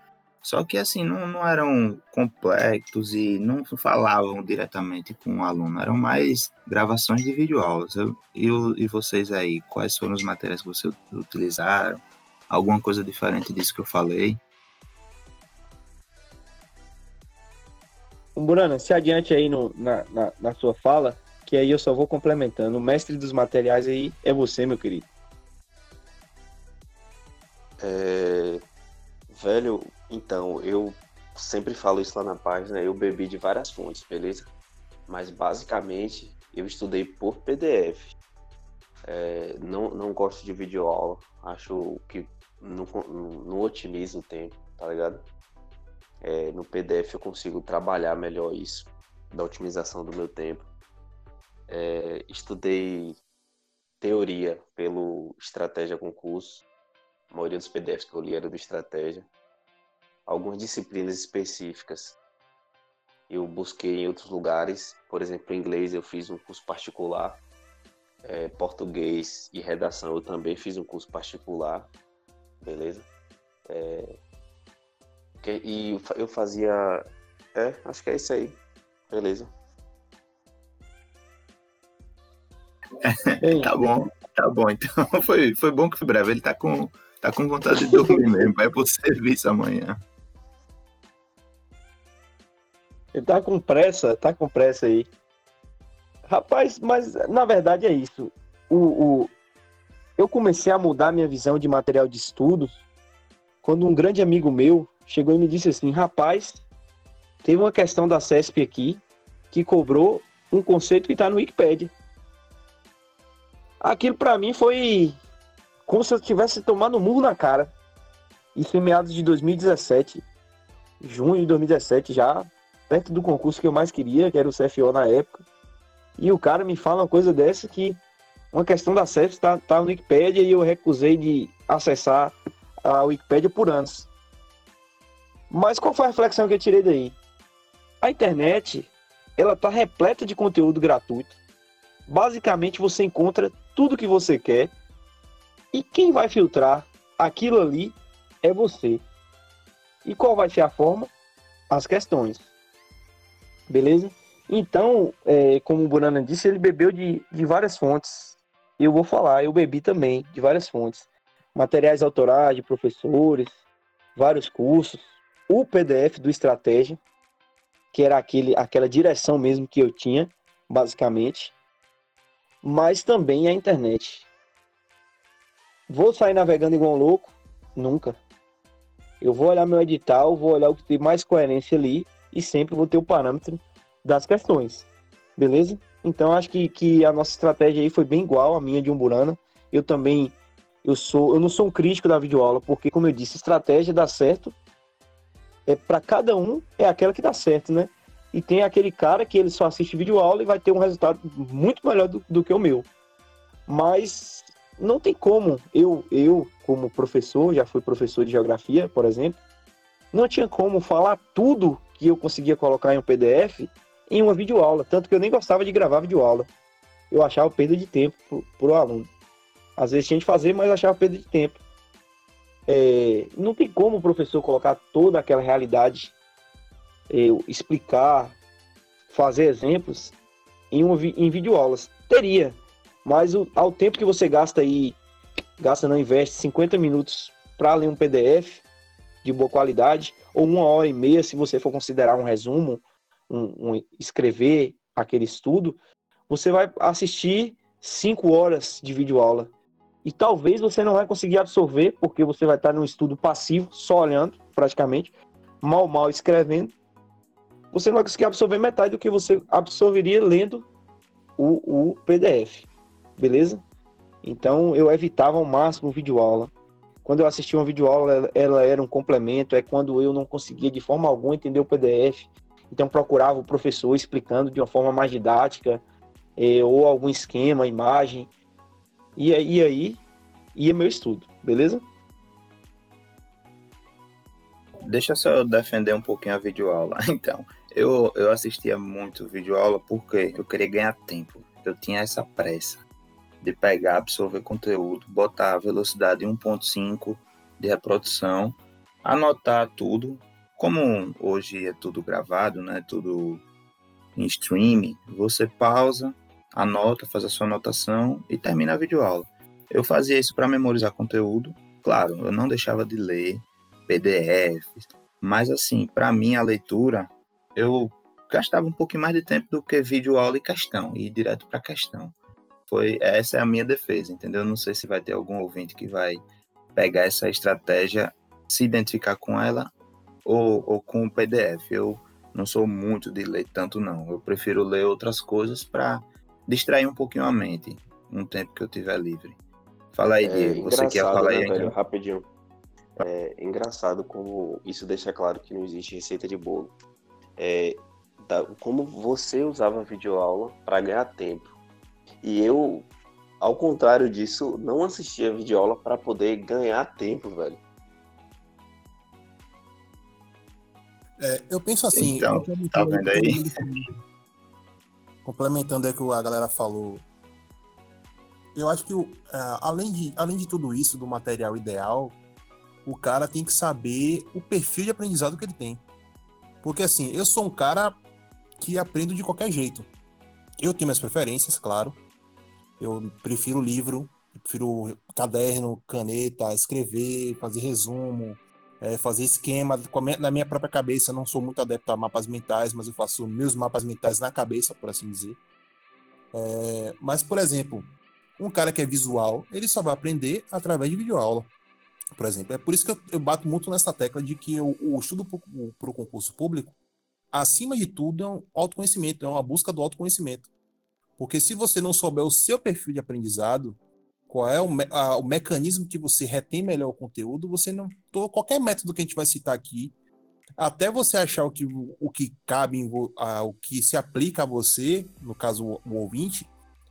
Só que assim, não, não eram complexos e não falavam diretamente com o aluno, eram mais gravações de videoaulas. Eu, e, e vocês aí, quais foram os materiais que vocês utilizaram? Alguma coisa diferente disso que eu falei? Burana, se adiante aí no, na, na, na, sua fala, que aí eu só vou complementando. O mestre dos materiais aí é você, meu querido. É... Velho, então, eu sempre falo isso lá na página, eu bebi de várias fontes, beleza? Mas basicamente eu estudei por PDF. É, não, não gosto de videoaula, acho que não, não, otimiza o tempo, tá ligado? É, no PDF eu consigo trabalhar melhor isso, da otimização do meu tempo. É, estudei teoria pelo Estratégia Concurso. A maioria dos PDFs que eu li era do Estratégia. Algumas disciplinas específicas eu busquei em outros lugares. Por exemplo, em inglês eu fiz um curso particular. É, português e redação eu também fiz um curso particular. Beleza? É, e eu fazia. É, acho que é isso aí. Beleza. (laughs) tá bom, tá bom. Então (laughs) foi, foi bom que foi breve. Ele tá com, tá com vontade de dormir mesmo. Vai pro (laughs) serviço amanhã. Tá com pressa, tá com pressa aí. Rapaz, mas na verdade é isso. O, o, eu comecei a mudar minha visão de material de estudos quando um grande amigo meu chegou e me disse assim: rapaz, teve uma questão da CESP aqui que cobrou um conceito que está no Wikipedia. Aquilo para mim foi como se eu tivesse tomado um murro na cara. Isso em meados de 2017, junho de 2017, já perto do concurso que eu mais queria, que era o CFO na época. E o cara me fala uma coisa dessa que uma questão da CEF está tá no Wikipedia e eu recusei de acessar a Wikipedia por anos. Mas qual foi a reflexão que eu tirei daí? A internet, ela tá repleta de conteúdo gratuito. Basicamente, você encontra tudo que você quer e quem vai filtrar aquilo ali é você. E qual vai ser a forma? As questões. Beleza? Então, é, como o Burana disse, ele bebeu de, de várias fontes. Eu vou falar, eu bebi também de várias fontes. Materiais autorais de professores, vários cursos, o PDF do Estratégia, que era aquele, aquela direção mesmo que eu tinha, basicamente, mas também a internet. Vou sair navegando igual um louco? Nunca. Eu vou olhar meu edital, vou olhar o que tem mais coerência ali e sempre vou ter o parâmetro das questões. Beleza? Então acho que, que a nossa estratégia aí foi bem igual à minha de Umburana. Eu também eu sou eu não sou um crítico da videoaula, porque como eu disse, estratégia dá certo. É para cada um é aquela que dá certo, né? E tem aquele cara que ele só assiste videoaula e vai ter um resultado muito melhor do, do que o meu. Mas não tem como. Eu, eu, como professor, já fui professor de geografia, por exemplo, não tinha como falar tudo que eu conseguia colocar em um PDF em uma videoaula. Tanto que eu nem gostava de gravar videoaula. Eu achava perda de tempo para o aluno. Às vezes tinha de fazer, mas achava perda de tempo. É, não tem como o professor colocar toda aquela realidade eu explicar, fazer exemplos em, um, em videoaulas. Teria, mas o, ao tempo que você gasta aí, gasta não investe 50 minutos para ler um PDF de boa qualidade, ou uma hora e meia se você for considerar um resumo, um, um escrever aquele estudo, você vai assistir cinco horas de videoaula. E talvez você não vai conseguir absorver, porque você vai estar num estudo passivo, só olhando, praticamente, mal, mal escrevendo, você não vai conseguir absorver metade do que você absorveria lendo o, o PDF, beleza? Então eu evitava ao máximo videoaula. Quando eu assistia uma videoaula, ela era um complemento, é quando eu não conseguia de forma alguma entender o PDF. Então procurava o professor explicando de uma forma mais didática, é, ou algum esquema, imagem. E, e aí ia meu estudo, beleza? Deixa só eu defender um pouquinho a videoaula. (laughs) Então, eu, eu assistia muito videoaula porque eu queria ganhar tempo. Eu tinha essa pressa de pegar, absorver conteúdo, botar a velocidade 1.5 de reprodução, anotar tudo. Como hoje é tudo gravado, né? Tudo em streaming, você pausa, anota, faz a sua anotação e termina a videoaula. Eu fazia isso para memorizar conteúdo. Claro, eu não deixava de ler PDFs, mas assim, para mim a leitura eu gastava um pouquinho mais de tempo do que vídeo aula e questão, e ir direto para questão. Foi essa é a minha defesa, entendeu? Não sei se vai ter algum ouvinte que vai pegar essa estratégia, se identificar com ela ou, ou com o PDF. Eu não sou muito de ler tanto não. Eu prefiro ler outras coisas para distrair um pouquinho a mente, um tempo que eu tiver livre. Fala aí, é, Diego. Você quer falar né, aí? Velho, rapidinho. É engraçado como isso deixa claro que não existe receita de bolo é, da, como você usava a videoaula para ganhar tempo. E eu, ao contrário disso, não assistia a videoaula para poder ganhar tempo, velho. É, eu penso assim. Então, tá vendo aí? Complementando aí o que a galera falou. Eu acho que, uh, além, de, além de tudo isso, do material ideal, o cara tem que saber o perfil de aprendizado que ele tem. Porque assim, eu sou um cara que aprendo de qualquer jeito. Eu tenho minhas preferências, claro. Eu prefiro livro, prefiro caderno, caneta, escrever, fazer resumo, é, fazer esquema na minha própria cabeça. Eu não sou muito adepto a mapas mentais, mas eu faço meus mapas mentais na cabeça, por assim dizer. É, mas, por exemplo, um cara que é visual, ele só vai aprender através de videoaula por exemplo. É por isso que eu, eu bato muito nessa tecla de que o estudo para o concurso público, acima de tudo, é um autoconhecimento, é uma busca do autoconhecimento. Porque se você não souber o seu perfil de aprendizado, qual é o, me, a, o mecanismo que você retém melhor o conteúdo, você não. qualquer método que a gente vai citar aqui, até você achar o que, o que cabe, a, o que se aplica a você, no caso o, o ouvinte,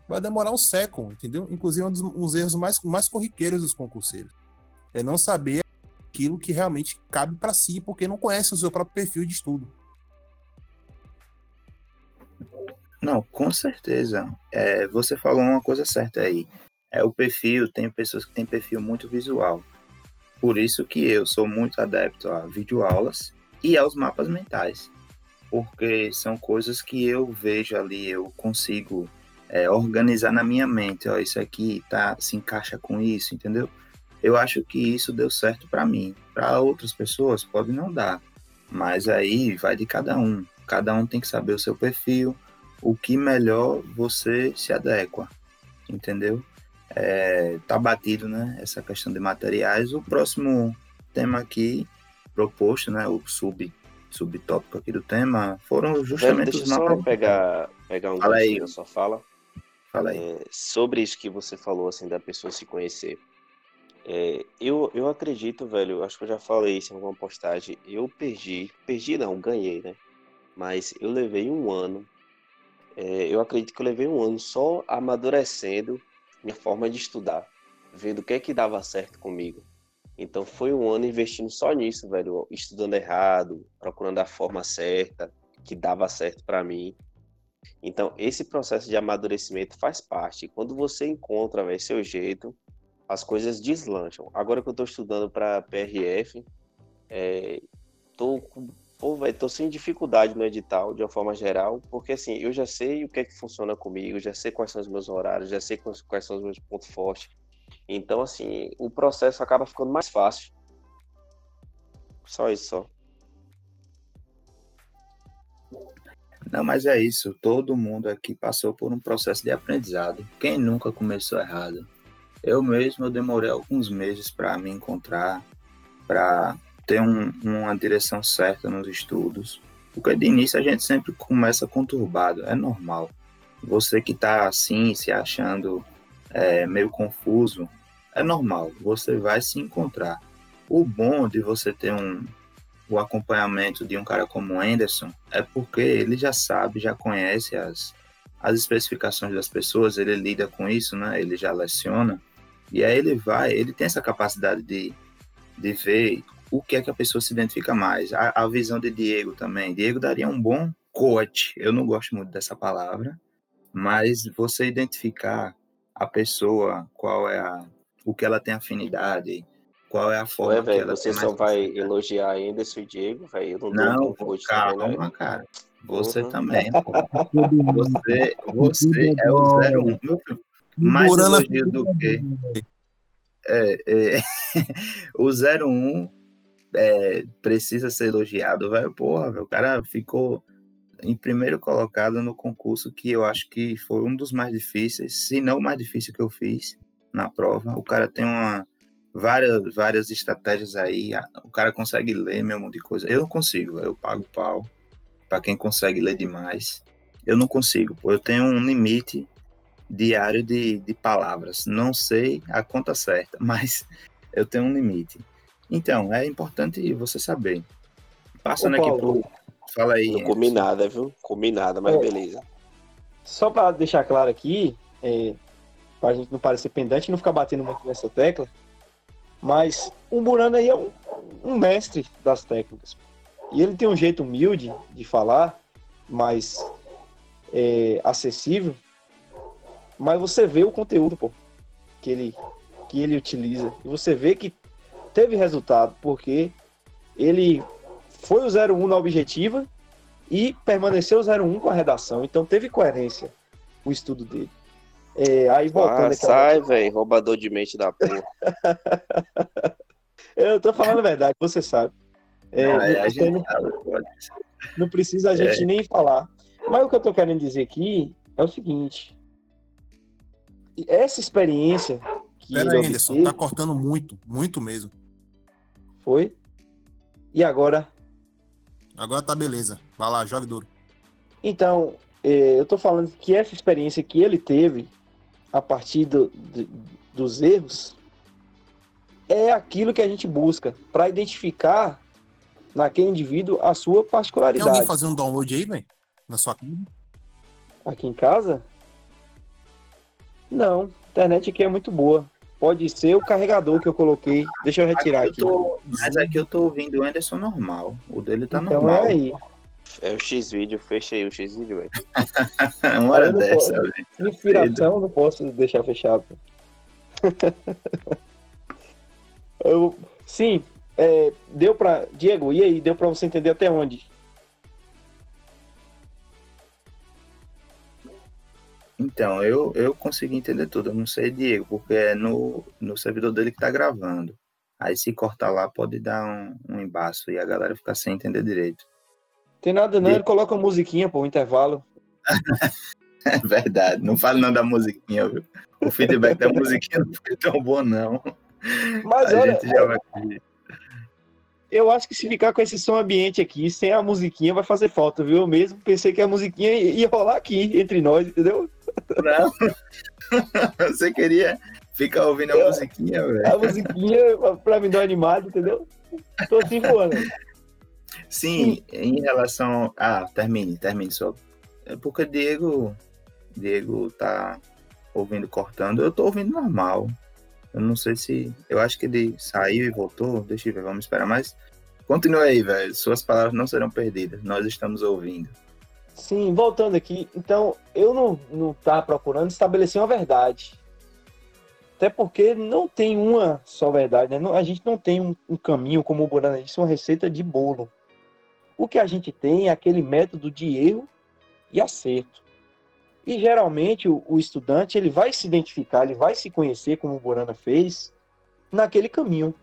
vai demorar um século, entendeu? Inclusive é um dos, um dos erros mais, mais corriqueiros dos concurseiros é não saber aquilo que realmente cabe para si, porque não conhece o seu próprio perfil de estudo. Não, com certeza. É, você falou uma coisa certa aí. É o perfil, tem pessoas que têm perfil muito visual. Por isso que eu sou muito adepto a videoaulas e aos mapas mentais. Porque são coisas que eu vejo ali, eu consigo é, organizar na minha mente. Ó, isso aqui tá, se encaixa com isso, entendeu? Eu acho que isso deu certo para mim. Para outras pessoas pode não dar. Mas aí vai de cada um. Cada um tem que saber o seu perfil, o que melhor você se adequa, entendeu? É, tá batido, né? Essa questão de materiais. O próximo tema aqui proposto, né? O sub subtópico aqui do tema foram justamente Deixa os só pegar, pegar um fala aí. sua fala. Fala aí. É, sobre isso que você falou, assim, da pessoa se conhecer. É, eu, eu acredito, velho, acho que eu já falei isso em alguma postagem. Eu perdi, perdi não, ganhei, né? Mas eu levei um ano. É, eu acredito que eu levei um ano só amadurecendo minha forma de estudar, vendo o que é que dava certo comigo. Então foi um ano investindo só nisso, velho, estudando errado, procurando a forma certa, que dava certo para mim. Então esse processo de amadurecimento faz parte. Quando você encontra véio, seu jeito, as coisas deslancham. Agora que eu estou estudando para PRF, é, tô pô, véio, tô sem dificuldade no edital, de uma forma geral, porque assim, eu já sei o que é que funciona comigo, já sei quais são os meus horários, já sei quais são os meus pontos fortes. Então, assim, o processo acaba ficando mais fácil. Só isso, só. Não, mas é isso. Todo mundo aqui passou por um processo de aprendizado. Quem nunca começou errado? Eu mesmo eu demorei alguns meses para me encontrar, para ter um, uma direção certa nos estudos. Porque de início a gente sempre começa conturbado, é normal. Você que está assim, se achando é, meio confuso, é normal, você vai se encontrar. O bom de você ter um, o acompanhamento de um cara como o Anderson é porque ele já sabe, já conhece as, as especificações das pessoas, ele lida com isso, né? Ele já leciona. E aí ele vai, ele tem essa capacidade de, de ver o que é que a pessoa se identifica mais. A, a visão de Diego também. Diego daria um bom coach. Eu não gosto muito dessa palavra, mas você identificar a pessoa, qual é a, o que ela tem afinidade, qual é a forma Ué, véio, que ela você só vai elogiar ainda esse Diego, velho? Não, não coach calma, também, cara. Você uhum. também, pô. (laughs) Você, você é o 01, meu filho. Mais elogio do que... É, é, (laughs) o 01 é, precisa ser elogiado, velho. Porra, véio, o cara ficou em primeiro colocado no concurso que eu acho que foi um dos mais difíceis, se não o mais difícil que eu fiz na prova. O cara tem uma várias várias estratégias aí, o cara consegue ler meu monte de coisa. Eu não consigo, eu pago pau para quem consegue ler demais. Eu não consigo, pô, eu tenho um limite diário de, de palavras. Não sei a conta certa, (laughs) mas eu tenho um limite. Então, é importante você saber. Passando aqui pro Fala aí. Não comi nada, viu? Comi nada, mas é, beleza. Só para deixar claro aqui, é, para a gente não parecer pendente, não ficar batendo muito nessa tecla, mas o Burano aí é um, um, mestre das técnicas. E ele tem um jeito humilde de falar, mais é, acessível, mas você vê o conteúdo pô, que, ele, que ele utiliza. E você vê que teve resultado, porque ele foi o 01 na objetiva e permaneceu o 01 com a redação. Então teve coerência o estudo dele. É, aí voltando ah, sai, velho, roubador de mente da porra. (laughs) Eu tô falando a verdade, você sabe. É, não, é, não, não, não, precisa a gente é. nem falar. Mas o que eu tô querendo dizer aqui é o seguinte: essa experiência que. Pera aí, Anderson, tá cortando muito, muito mesmo. Foi? E agora? Agora tá beleza. Vai lá, jogue duro. Então, é, eu tô falando que essa experiência que ele teve a partir do, do, dos erros é aquilo que a gente busca para identificar naquele indivíduo a sua particularidade. Tem alguém fazendo um download aí, velho? Na sua casa? Aqui em casa? Não, a internet aqui é muito boa. Pode ser o carregador que eu coloquei. Deixa eu retirar aqui. Eu tô, mas aqui eu tô ouvindo o Anderson normal. O dele tá então normal. É aí. É o X-Vídeo, fechei o X-Vídeo, velho. (laughs) Uma hora dessa, velho. Inspiração, não posso deixar fechado. (laughs) eu, sim, é, deu pra. Diego, e aí? Deu pra você entender até onde? Então, eu, eu consegui entender tudo. Eu não sei, Diego, porque é no, no servidor dele que tá gravando. Aí se cortar lá pode dar um, um embaço e a galera ficar sem entender direito. Tem nada não, ele coloca uma musiquinha, pô, um intervalo. (laughs) É verdade, não fale não da musiquinha, viu? O feedback da musiquinha não foi tão bom, não. Mas a olha, vai... eu acho que se ficar com esse som ambiente aqui, sem a musiquinha, vai fazer falta, viu? Eu mesmo pensei que a musiquinha ia rolar aqui, entre nós, entendeu? Não. (laughs) Você queria ficar ouvindo a musiquinha, velho? A musiquinha pra me dar animado, entendeu? Tô assim voando. Sim, em relação. Ah, termine, termine só. É porque Diego. Diego tá ouvindo cortando. Eu tô ouvindo normal. Eu não sei se. Eu acho que ele saiu e voltou. Deixa eu ver, vamos esperar. Mas continue aí, velho. Suas palavras não serão perdidas. Nós estamos ouvindo. Sim, voltando aqui. Então, eu não, não tá procurando estabelecer uma verdade. Até porque não tem uma só verdade, né? Não- A gente não tem um, um caminho, como o Burana disse, uma receita de bolo. O que a gente tem é aquele método de erro e acerto. E geralmente o, o estudante ele vai se identificar, ele vai se conhecer, como o Burana fez, naquele caminho.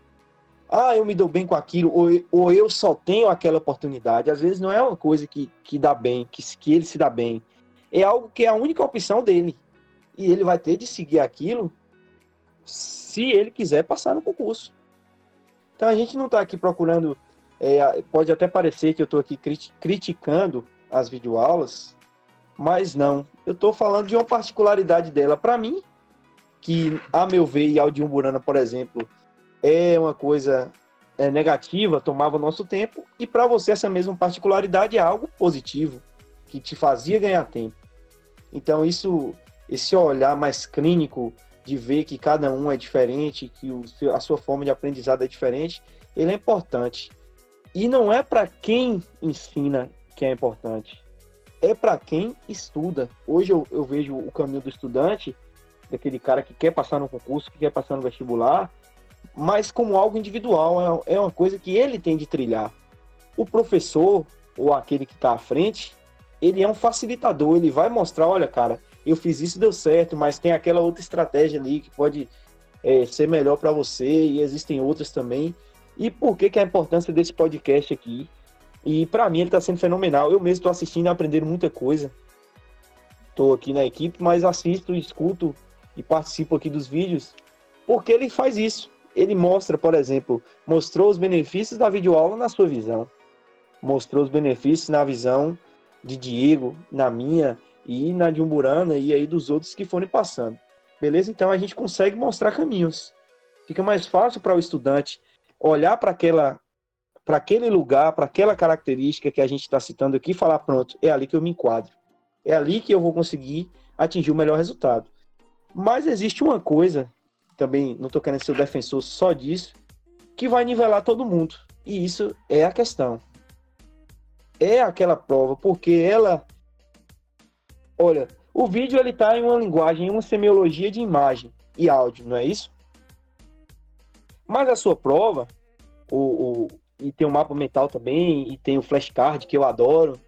Ah, eu me dou bem com aquilo, ou, ou eu só tenho aquela oportunidade. Às vezes não é uma coisa que, que dá bem, que, que ele se dá bem. É algo que é a única opção dele. E ele vai ter de seguir aquilo se ele quiser passar no concurso. Então a gente não está aqui procurando. é, pode até parecer que eu estou aqui criti- criticando as videoaulas, mas não. Eu estou falando de uma particularidade dela. Para mim, que a meu ver, e ao de Umburana, por exemplo, é uma coisa é, negativa, tomava nosso tempo, e para você essa mesma particularidade é algo positivo, que te fazia ganhar tempo. Então isso, esse olhar mais clínico de ver que cada um é diferente, que o a sua forma de aprendizado é diferente, ele é importante. E não é para quem ensina que é importante, é para quem estuda. Hoje eu, eu vejo o caminho do estudante, daquele cara que quer passar no concurso, que quer passar no vestibular, mas como algo individual, é, é uma coisa que ele tem de trilhar. O professor, ou aquele que está à frente, ele é um facilitador, ele vai mostrar, olha, cara, eu fiz isso, deu certo, mas tem aquela outra estratégia ali que pode é, ser melhor para você e existem outras também. E por que, que a importância desse podcast aqui? E para mim ele está sendo fenomenal. Eu mesmo estou assistindo e aprendendo muita coisa. Estou aqui na equipe, mas assisto, escuto e participo aqui dos vídeos porque ele faz isso. Ele mostra, por exemplo, mostrou os benefícios da videoaula na sua visão, mostrou os benefícios na visão de Diego, na minha e na de Umburana e aí dos outros que forem passando. Beleza? Então a gente consegue mostrar caminhos. Fica mais fácil para o estudante olhar para aquela para aquele lugar, para aquela característica que a gente está citando aqui falar, pronto, é ali que eu me enquadro. É ali que eu vou conseguir atingir o melhor resultado. Mas existe uma coisa, também não estou querendo ser o defensor só disso, que vai nivelar todo mundo. E isso é a questão. É aquela prova, porque ela Olha, o vídeo ele tá em uma linguagem, em uma semiologia de imagem e áudio, não é isso? Mas a sua prova, o, o- e tem o mapa mental também, e tem o flashcard que eu adoro,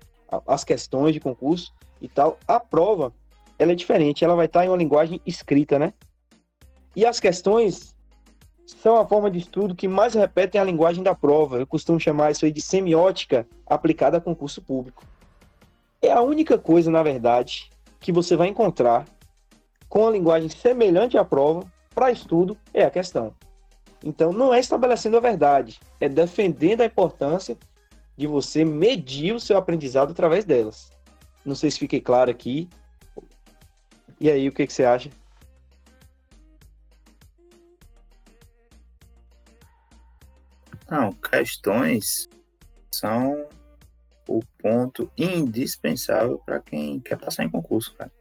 as questões de concurso e tal. A prova, ela é diferente, ela vai estar em uma linguagem escrita, né? E as questões são a forma de estudo que mais repetem a linguagem da prova. Eu costumo chamar isso aí de semiótica aplicada a concurso público. É a única coisa, na verdade, que você vai encontrar com a linguagem semelhante à prova para estudo é a questão. Então, não é estabelecendo a verdade, é defendendo a importância de você medir o seu aprendizado através delas. Não sei se fiquei claro aqui. E aí, o que, que você acha? Não, questões são o ponto indispensável para quem quer passar em concurso, cara.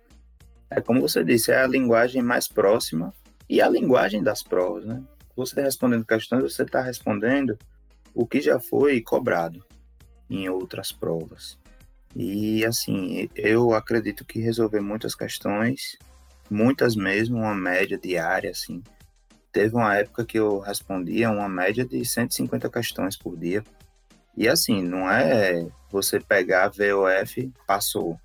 É como você disse, é a linguagem mais próxima e a linguagem das provas, né? Você respondendo questões, você está respondendo o que já foi cobrado em outras provas. E assim, eu acredito que resolver muitas questões, muitas mesmo, uma média diária, assim. Teve uma época que eu respondia uma média de 150 questões por dia. E assim, não é você pegar VOF, passou.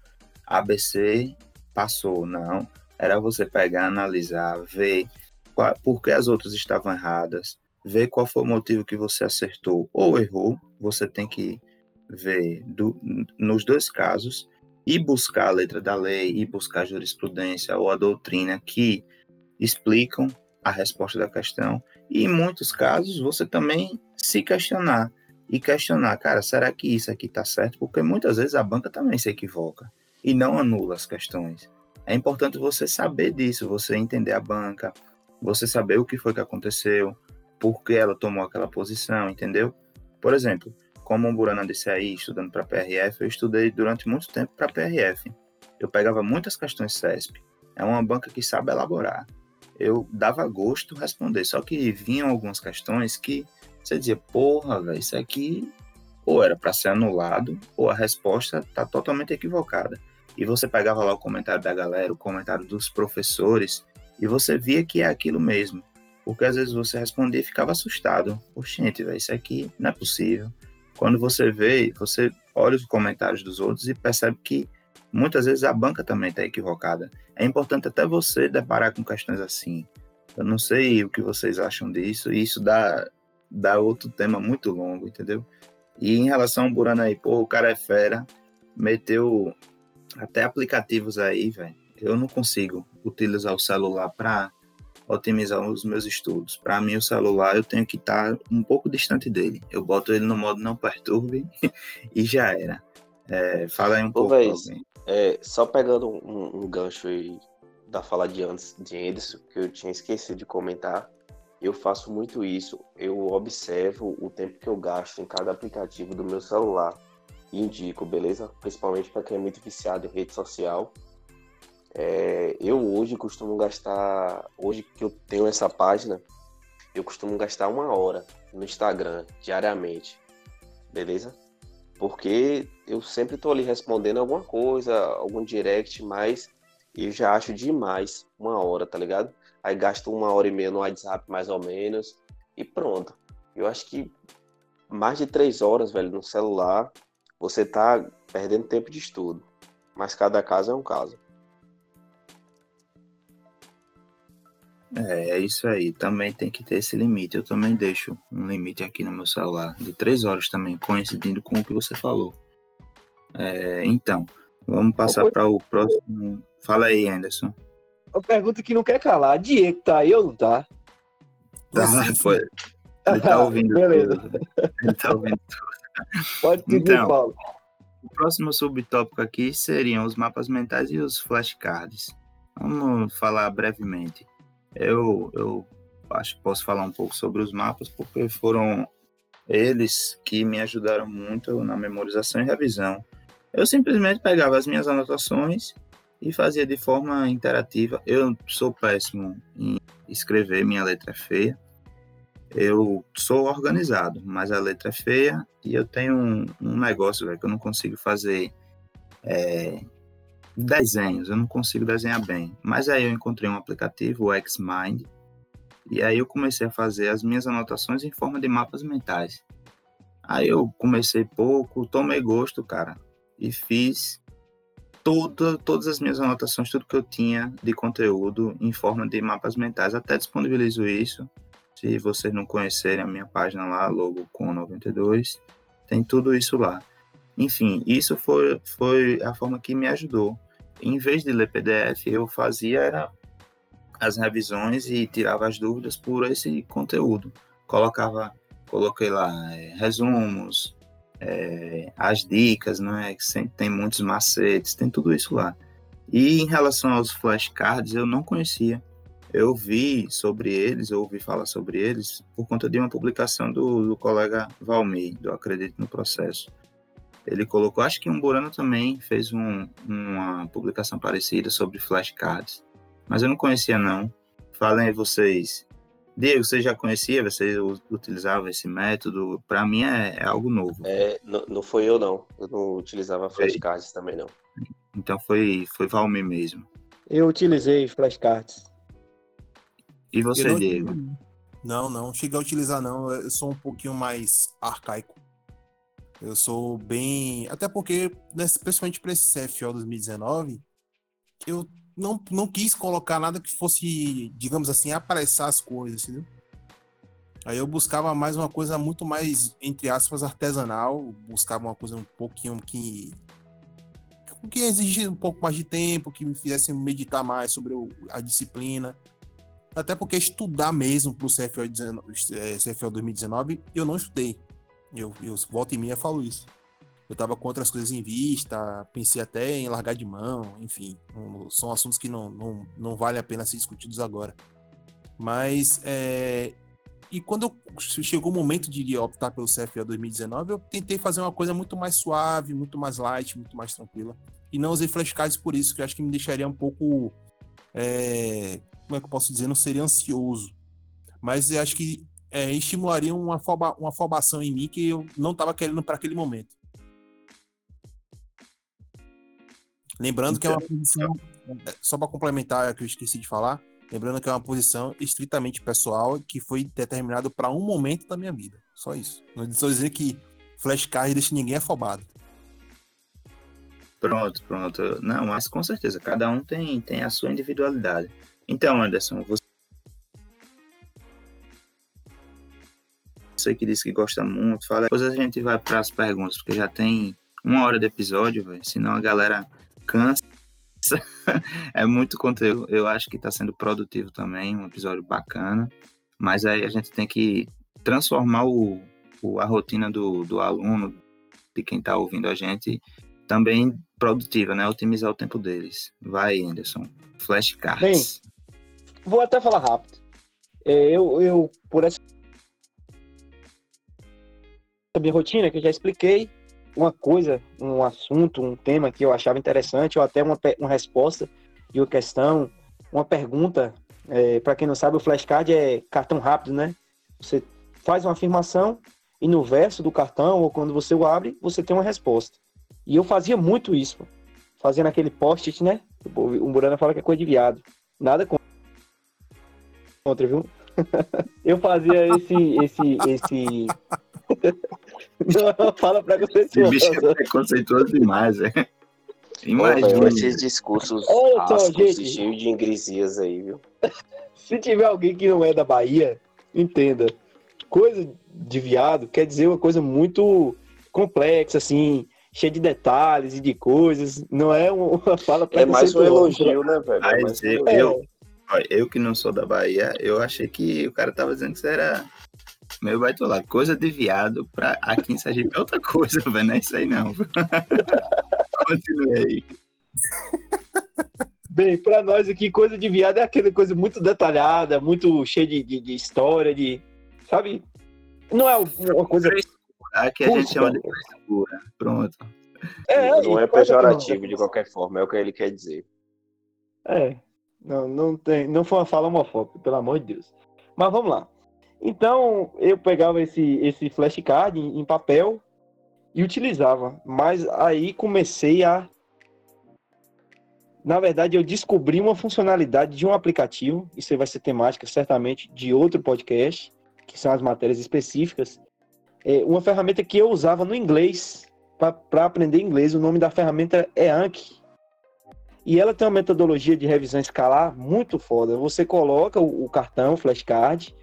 ABC, passou, não. Era você pegar, analisar, ver qual, por que as outras estavam erradas, ver qual foi o motivo que você acertou ou errou. Você tem que ver do, nos dois casos e buscar a letra da lei e buscar a jurisprudência ou a doutrina que explicam a resposta da questão. E em muitos casos você também se questionar e questionar, cara, será que isso aqui está certo? Porque muitas vezes a banca também se equivoca e não anula as questões. É importante você saber disso, você entender a banca, você saber o que foi que aconteceu, por que ela tomou aquela posição, entendeu? Por exemplo, como o Burana disse aí, estudando para PRF, eu estudei durante muito tempo para PRF. Eu pegava muitas questões CESP. É uma banca que sabe elaborar. Eu dava gosto responder, só que vinham algumas questões que você dizia, porra, velho, isso aqui ou era para ser anulado, ou a resposta tá totalmente equivocada. E você pegava lá o comentário da galera, o comentário dos professores, e você via que é aquilo mesmo. Porque às vezes você respondia e ficava assustado. Oxente, velho, isso aqui não é possível. Quando você vê, você olha os comentários dos outros e percebe que muitas vezes a banca também está equivocada. É importante até você deparar com questões assim. Eu não sei o que vocês acham disso, e isso dá, dá outro tema muito longo, entendeu? E em relação ao Burana aí, pô, o cara é fera, meteu até aplicativos aí, velho. Eu não consigo utilizar o celular para otimizar os meus estudos. Para mim, o celular eu tenho que estar tá um pouco distante dele. Eu boto ele no modo não perturbe (laughs) e já era. É, fala aí um Ô, pouco. Vez, é, só pegando um, um, gancho aí da fala de antes de Anderson, que eu tinha esquecido de comentar. Eu faço muito isso. Eu observo o tempo que eu gasto em cada aplicativo do meu celular e indico, beleza? Principalmente para quem é muito viciado em rede social é, eu hoje costumo gastar, hoje que eu tenho essa página, eu costumo gastar uma hora no Instagram diariamente, beleza? Porque eu sempre tô ali respondendo alguma coisa, algum direct, mas eu já acho demais uma hora, tá ligado? Aí gasto uma hora e meia no WhatsApp, mais ou menos, e pronto. Eu acho que mais de três horas, velho, no celular, você tá perdendo tempo de estudo. Mas cada caso é um caso. É, é isso aí. Também tem que ter esse limite. Eu também deixo um limite aqui no meu celular de três horas também, coincidindo com o que você falou. É, então, vamos passar para o próximo. Fala aí, Anderson. Uma pergunta que não quer calar. Diego tá aí ou não tá? Tá, foi. Ele tá (laughs) ouvindo Beleza. tudo. Ele tá ouvindo tudo. Pode seguir, então, Paulo. O próximo subtópico aqui seriam os mapas mentais e os flashcards. Vamos falar brevemente. Eu, eu acho que posso falar um pouco sobre os mapas, porque foram eles que me ajudaram muito na memorização e revisão. Eu simplesmente pegava as minhas anotações e fazia de forma interativa. Eu sou péssimo em escrever, minha letra é feia. Eu sou organizado, mas a letra é feia e eu tenho um, um negócio véio, que eu não consigo fazer é, desenhos, eu não consigo desenhar bem. Mas aí eu encontrei um aplicativo, o Xmind, e aí eu comecei a fazer as minhas anotações em forma de mapas mentais. Aí eu comecei pouco, tomei gosto, cara, e fiz toda, todas as minhas anotações, tudo que eu tinha de conteúdo em forma de mapas mentais. Até disponibilizo isso. Se vocês não conhecerem a minha página lá, logo com 92, tem tudo isso lá. Enfim, isso foi, foi a forma que me ajudou. Em vez de ler PDF, eu fazia era as revisões e tirava as dúvidas por esse conteúdo. Colocava, coloquei lá é, resumos, é, as dicas, né? Que sempre tem muitos macetes, tem tudo isso lá. E em relação aos flashcards, eu não conhecia. Eu vi sobre eles, eu ouvi falar sobre eles por conta de uma publicação do, do colega Valmir, do Acredito no Processo. Ele colocou, acho que um Burano também fez um, uma publicação parecida sobre flashcards, mas eu não conhecia não. Falem aí vocês. Diego, você já conhecia? Você utilizava esse método? Para mim é, é, algo novo. É, não, não foi eu não. Eu não utilizava flashcards também não. Então foi foi Valmir mesmo. Eu utilizei flashcards. E você, não, Diego? Não, não, cheguei a utilizar não. Eu sou um pouquinho mais arcaico. Eu sou bem. Até porque, principalmente para esse CFO 2019, eu não, não quis colocar nada que fosse, digamos assim, apressar as coisas, entendeu? Aí eu buscava mais uma coisa muito mais, entre aspas, artesanal, buscava uma coisa um pouquinho que que exigisse um pouco mais de tempo, que me fizesse meditar mais sobre a disciplina. Até porque estudar mesmo para o CFO, CFO 2019, eu não estudei. Eu, eu volta e meia falo isso. Eu estava com outras coisas em vista, pensei até em largar de mão, enfim. são assuntos que não, não, não vale a pena ser discutidos agora. Mas é, e quando chegou o momento de optar pelo CFA 2019, eu tentei fazer uma coisa muito mais suave, muito mais light, muito mais tranquila. E não usei flashcards por isso, que eu acho que me deixaria um pouco. É, como é que eu posso dizer? Não seria ansioso. Mas eu acho que é, estimularia uma, afoba, uma afobação em mim que eu não estava querendo para aquele momento. Lembrando que é uma posição. É, só para complementar, que eu esqueci de falar, Lembrando que é uma posição estritamente pessoal que foi determinado para um momento da minha vida. Só isso. Não estou dizendo que flashcard deixa ninguém afobado. Pronto, pronto. Não, mas com certeza, cada um tem, tem a sua individualidade. Então, Anderson, você você que disse que gosta muito, fala. Depois a gente vai para as perguntas, porque já tem uma hora de episódio, senão a galera cansa (laughs) é muito conteúdo. Eu acho que está sendo produtivo também, um episódio bacana. Mas aí a gente tem que transformar o, o a rotina do, do aluno, de quem está ouvindo a gente, também produtiva, né? Otimizar o tempo deles. Vai, Anderson. Flashcards. Bem, vou até falar rápido. É, eu, eu, por essa minha rotina que eu já expliquei, uma coisa, um assunto, um tema que eu achava interessante, ou até uma, uma resposta de uma questão, uma pergunta. É, Para quem não sabe, o flashcard é cartão rápido, né? Você faz uma afirmação e no verso do cartão, ou quando você o abre, você tem uma resposta. E eu fazia muito isso, pô. fazia naquele post-it, né? O Burana fala que é coisa de viado. Nada contra, viu? (laughs) eu fazia esse, esse, esse, (laughs) fala preconceituoso. Esse bicho é preconceituoso demais, é. Imagina. Esses discursos Olha gente, cheios de ingresias aí, viu? (laughs) Se tiver alguém que não é da Bahia, entenda. Coisa de viado quer dizer uma coisa muito complexa, assim, cheia de detalhes e de coisas. Não é uma (laughs) fala É mais um elogio, né, velho? É Mas eu, eu, eu, que não sou da Bahia, eu achei que o cara tava dizendo que isso era meu lá coisa de viado pra aqui em Sergipe é outra coisa, (laughs) velho. Não é isso aí, não. (laughs) Continue aí. Bem, para nós aqui, coisa de viado é aquela coisa muito detalhada, muito cheia de, de, de história, de. Sabe? Não é uma coisa. Aqui a gente chama de frescura. Pronto. É, não é pejorativo de qualquer forma, é o que ele quer dizer. É. Não, não, tem, não foi uma fala homofóbica, pelo amor de Deus. Mas vamos lá. Então, eu pegava esse, esse flashcard em, em papel e utilizava. Mas aí comecei a. Na verdade, eu descobri uma funcionalidade de um aplicativo, isso vai ser temática certamente de outro podcast, que são as matérias específicas. É uma ferramenta que eu usava no inglês, para aprender inglês. O nome da ferramenta é Anki. E ela tem uma metodologia de revisão escalar muito foda. Você coloca o, o cartão, flashcard,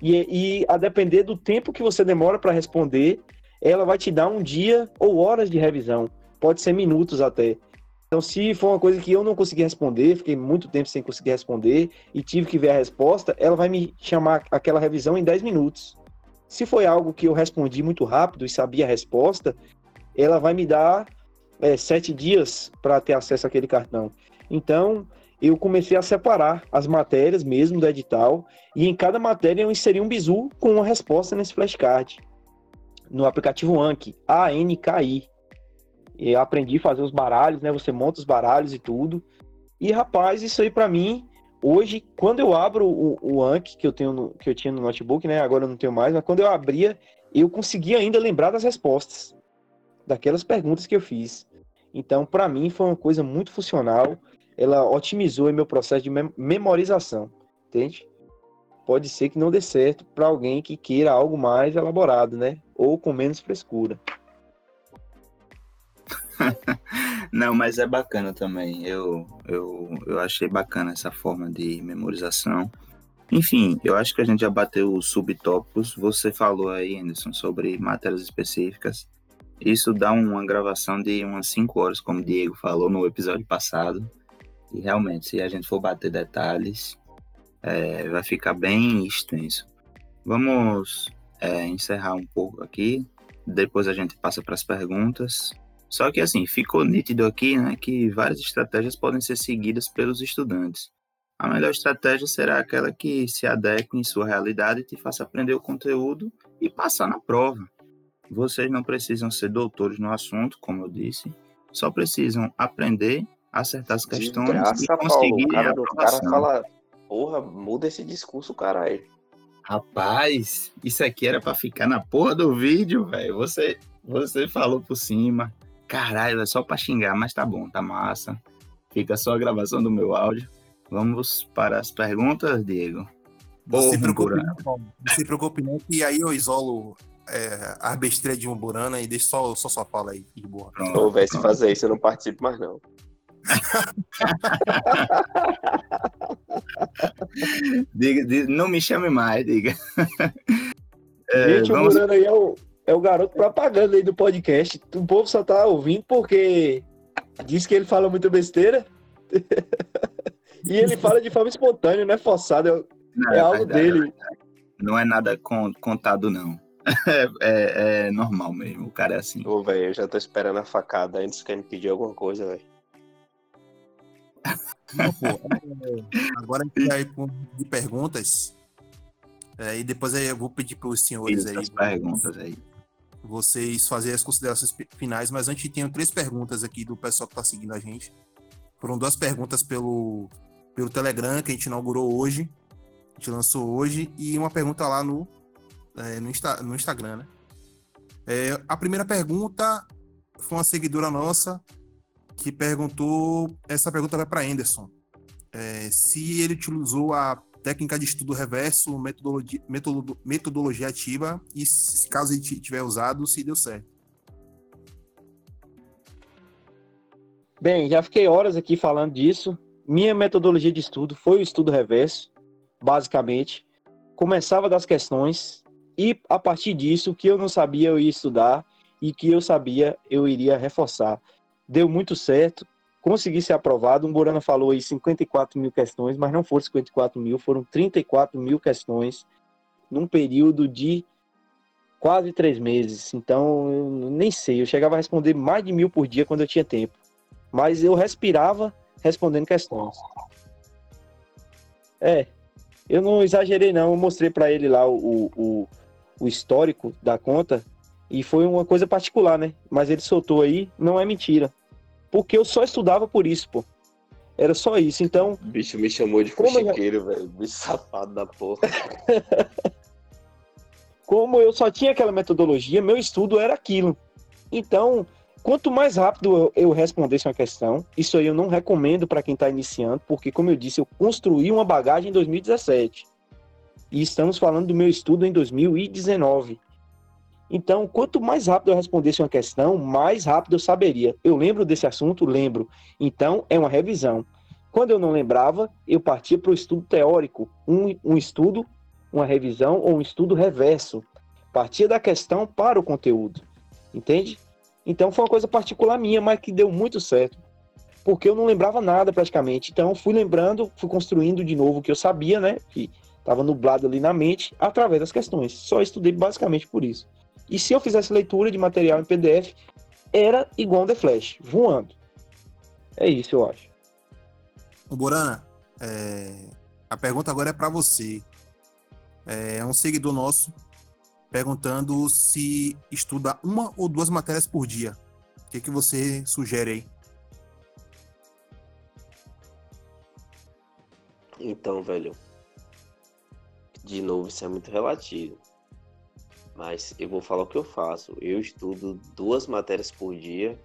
e, e a depender do tempo que você demora para responder, ela vai te dar um dia ou horas de revisão. Pode ser minutos até. Então, se for uma coisa que eu não consegui responder, fiquei muito tempo sem conseguir responder e tive que ver a resposta, ela vai me chamar aquela revisão em 10 minutos. Se foi algo que eu respondi muito rápido e sabia a resposta, ela vai me dar é, sete dias para ter acesso àquele cartão. Então, eu comecei a separar as matérias mesmo do edital e em cada matéria eu inseri um bizu com uma resposta nesse flashcard no aplicativo Anki, A-N-K-I. Eu aprendi a fazer os baralhos, né? Você monta os baralhos e tudo. E rapaz, isso aí para mim, hoje, quando eu abro o, o Anki que eu tenho no, que eu tinha no notebook, né? Agora eu não tenho mais, mas quando eu abria, eu conseguia ainda lembrar das respostas daquelas perguntas que eu fiz. Então, para mim, foi uma coisa muito funcional ela otimizou meu processo de memorização, entende? Pode ser que não dê certo para alguém que queira algo mais elaborado, né? Ou com menos frescura. (laughs) não, mas é bacana também. Eu, eu, eu achei bacana essa forma de memorização. Enfim, eu acho que a gente já bateu os subtópicos. Você falou aí, Anderson, sobre matérias específicas. Isso dá uma gravação de umas 5 horas, como o Diego falou no episódio passado. E realmente, se a gente for bater detalhes, é, vai ficar bem extenso. Vamos é, encerrar um pouco aqui, depois a gente passa para as perguntas. Só que assim, ficou nítido aqui né, que várias estratégias podem ser seguidas pelos estudantes. A melhor estratégia será aquela que se adeque em sua realidade e te faça aprender o conteúdo e passar na prova. Vocês não precisam ser doutores no assunto, como eu disse, só precisam aprender, acertar as questões graça, e conseguir Paulo, o cara, a o cara fala, porra, muda esse discurso, caralho. Rapaz, isso aqui era pra ficar na porra do vídeo, velho. Você, você falou por cima. Caralho, é só pra xingar, mas tá bom, tá massa. Fica só a gravação do meu áudio. Vamos para as perguntas, Diego. Não se preocupe, não, Paulo. Não se preocupe, não, que aí eu isolo é, a besteira de um Burana e deixo só, só sua fala aí, de boa. Pronto, Ô, velho, se fazer isso, eu não participo mais, não. (laughs) Diga, diga- não me chame mais, diga. É, Gente, o vamos- Murano aí é o, é o garoto propaganda aí do podcast. O povo só tá ouvindo porque diz que ele fala muita besteira. (laughs) e ele fala de forma espontânea, não é forçado. É, Não, é algo verdade, dele. Não é nada con- contado, não. (laughs) É, é- é normal mesmo, o cara é assim. Ô, velho, eu já tô esperando a facada antes que me pedir alguma coisa, velho. Não, pô, é, agora a gente vai para de perguntas. É, e depois aí eu vou pedir para os senhores aí, Essas perguntas aí. vocês fazerem as considerações finais, mas antes tenho três perguntas aqui do pessoal que está seguindo a gente. Foram duas perguntas pelo, pelo Telegram, que a gente inaugurou hoje, a gente lançou hoje, e uma pergunta lá no, é, no, Insta- no Instagram, né? É, a primeira pergunta foi uma seguidora nossa que perguntou, essa pergunta vai para Anderson, é, se ele utilizou a técnica de estudo reverso, metodologia, metodolo- metodologia ativa, e se caso ele tiver usado, se deu certo. Bem, já fiquei horas aqui falando disso. Minha metodologia de estudo foi o estudo reverso, basicamente. Começava das questões e a partir disso, o que eu não sabia eu ia estudar e que eu sabia eu iria reforçar. Deu muito certo, consegui ser aprovado. Um Burana falou aí 54 mil questões, mas não foram 54 mil, foram 34 mil questões num período de quase três meses. Então, eu nem sei, eu chegava a responder mais de mil por dia quando eu tinha tempo mas eu respirava respondendo questões. É, eu não exagerei não, eu mostrei para ele lá o, o, o histórico da conta e foi uma coisa particular, né? Mas ele soltou aí, não é mentira. Porque eu só estudava por isso, pô. Era só isso. Então, O bicho me chamou de eu fuxiqueiro, velho. Bicho safado da porra. (laughs) como eu só tinha aquela metodologia, meu estudo era aquilo. Então, quanto mais rápido eu, eu respondesse uma questão, isso aí eu não recomendo para quem está iniciando, porque, como eu disse, eu construí uma bagagem em 2017. E estamos falando do meu estudo em 2019. Então, quanto mais rápido eu respondesse uma questão, mais rápido eu saberia. Eu lembro desse assunto? Lembro. Então, é uma revisão. Quando eu não lembrava, eu partia para o estudo teórico, um, um estudo uma revisão ou um estudo reverso. Partia da questão para o conteúdo. Entende? Então foi uma coisa particular minha, mas que deu muito certo. Porque eu não lembrava nada praticamente. Então fui lembrando, fui construindo de novo o que eu sabia, né? Que estava nublado ali na mente, através das questões. Só estudei basicamente por isso. E se eu fizesse leitura de material em PDF, era igual um The Flash, voando. É isso, eu acho. Ô, Borana, é, a pergunta agora é para você. É um seguidor nosso perguntando se estuda uma ou duas matérias por dia. O que, que você sugere aí? Então, velho. De novo, isso é muito relativo. Mas eu vou falar o que eu faço. Eu estudo duas matérias por dia,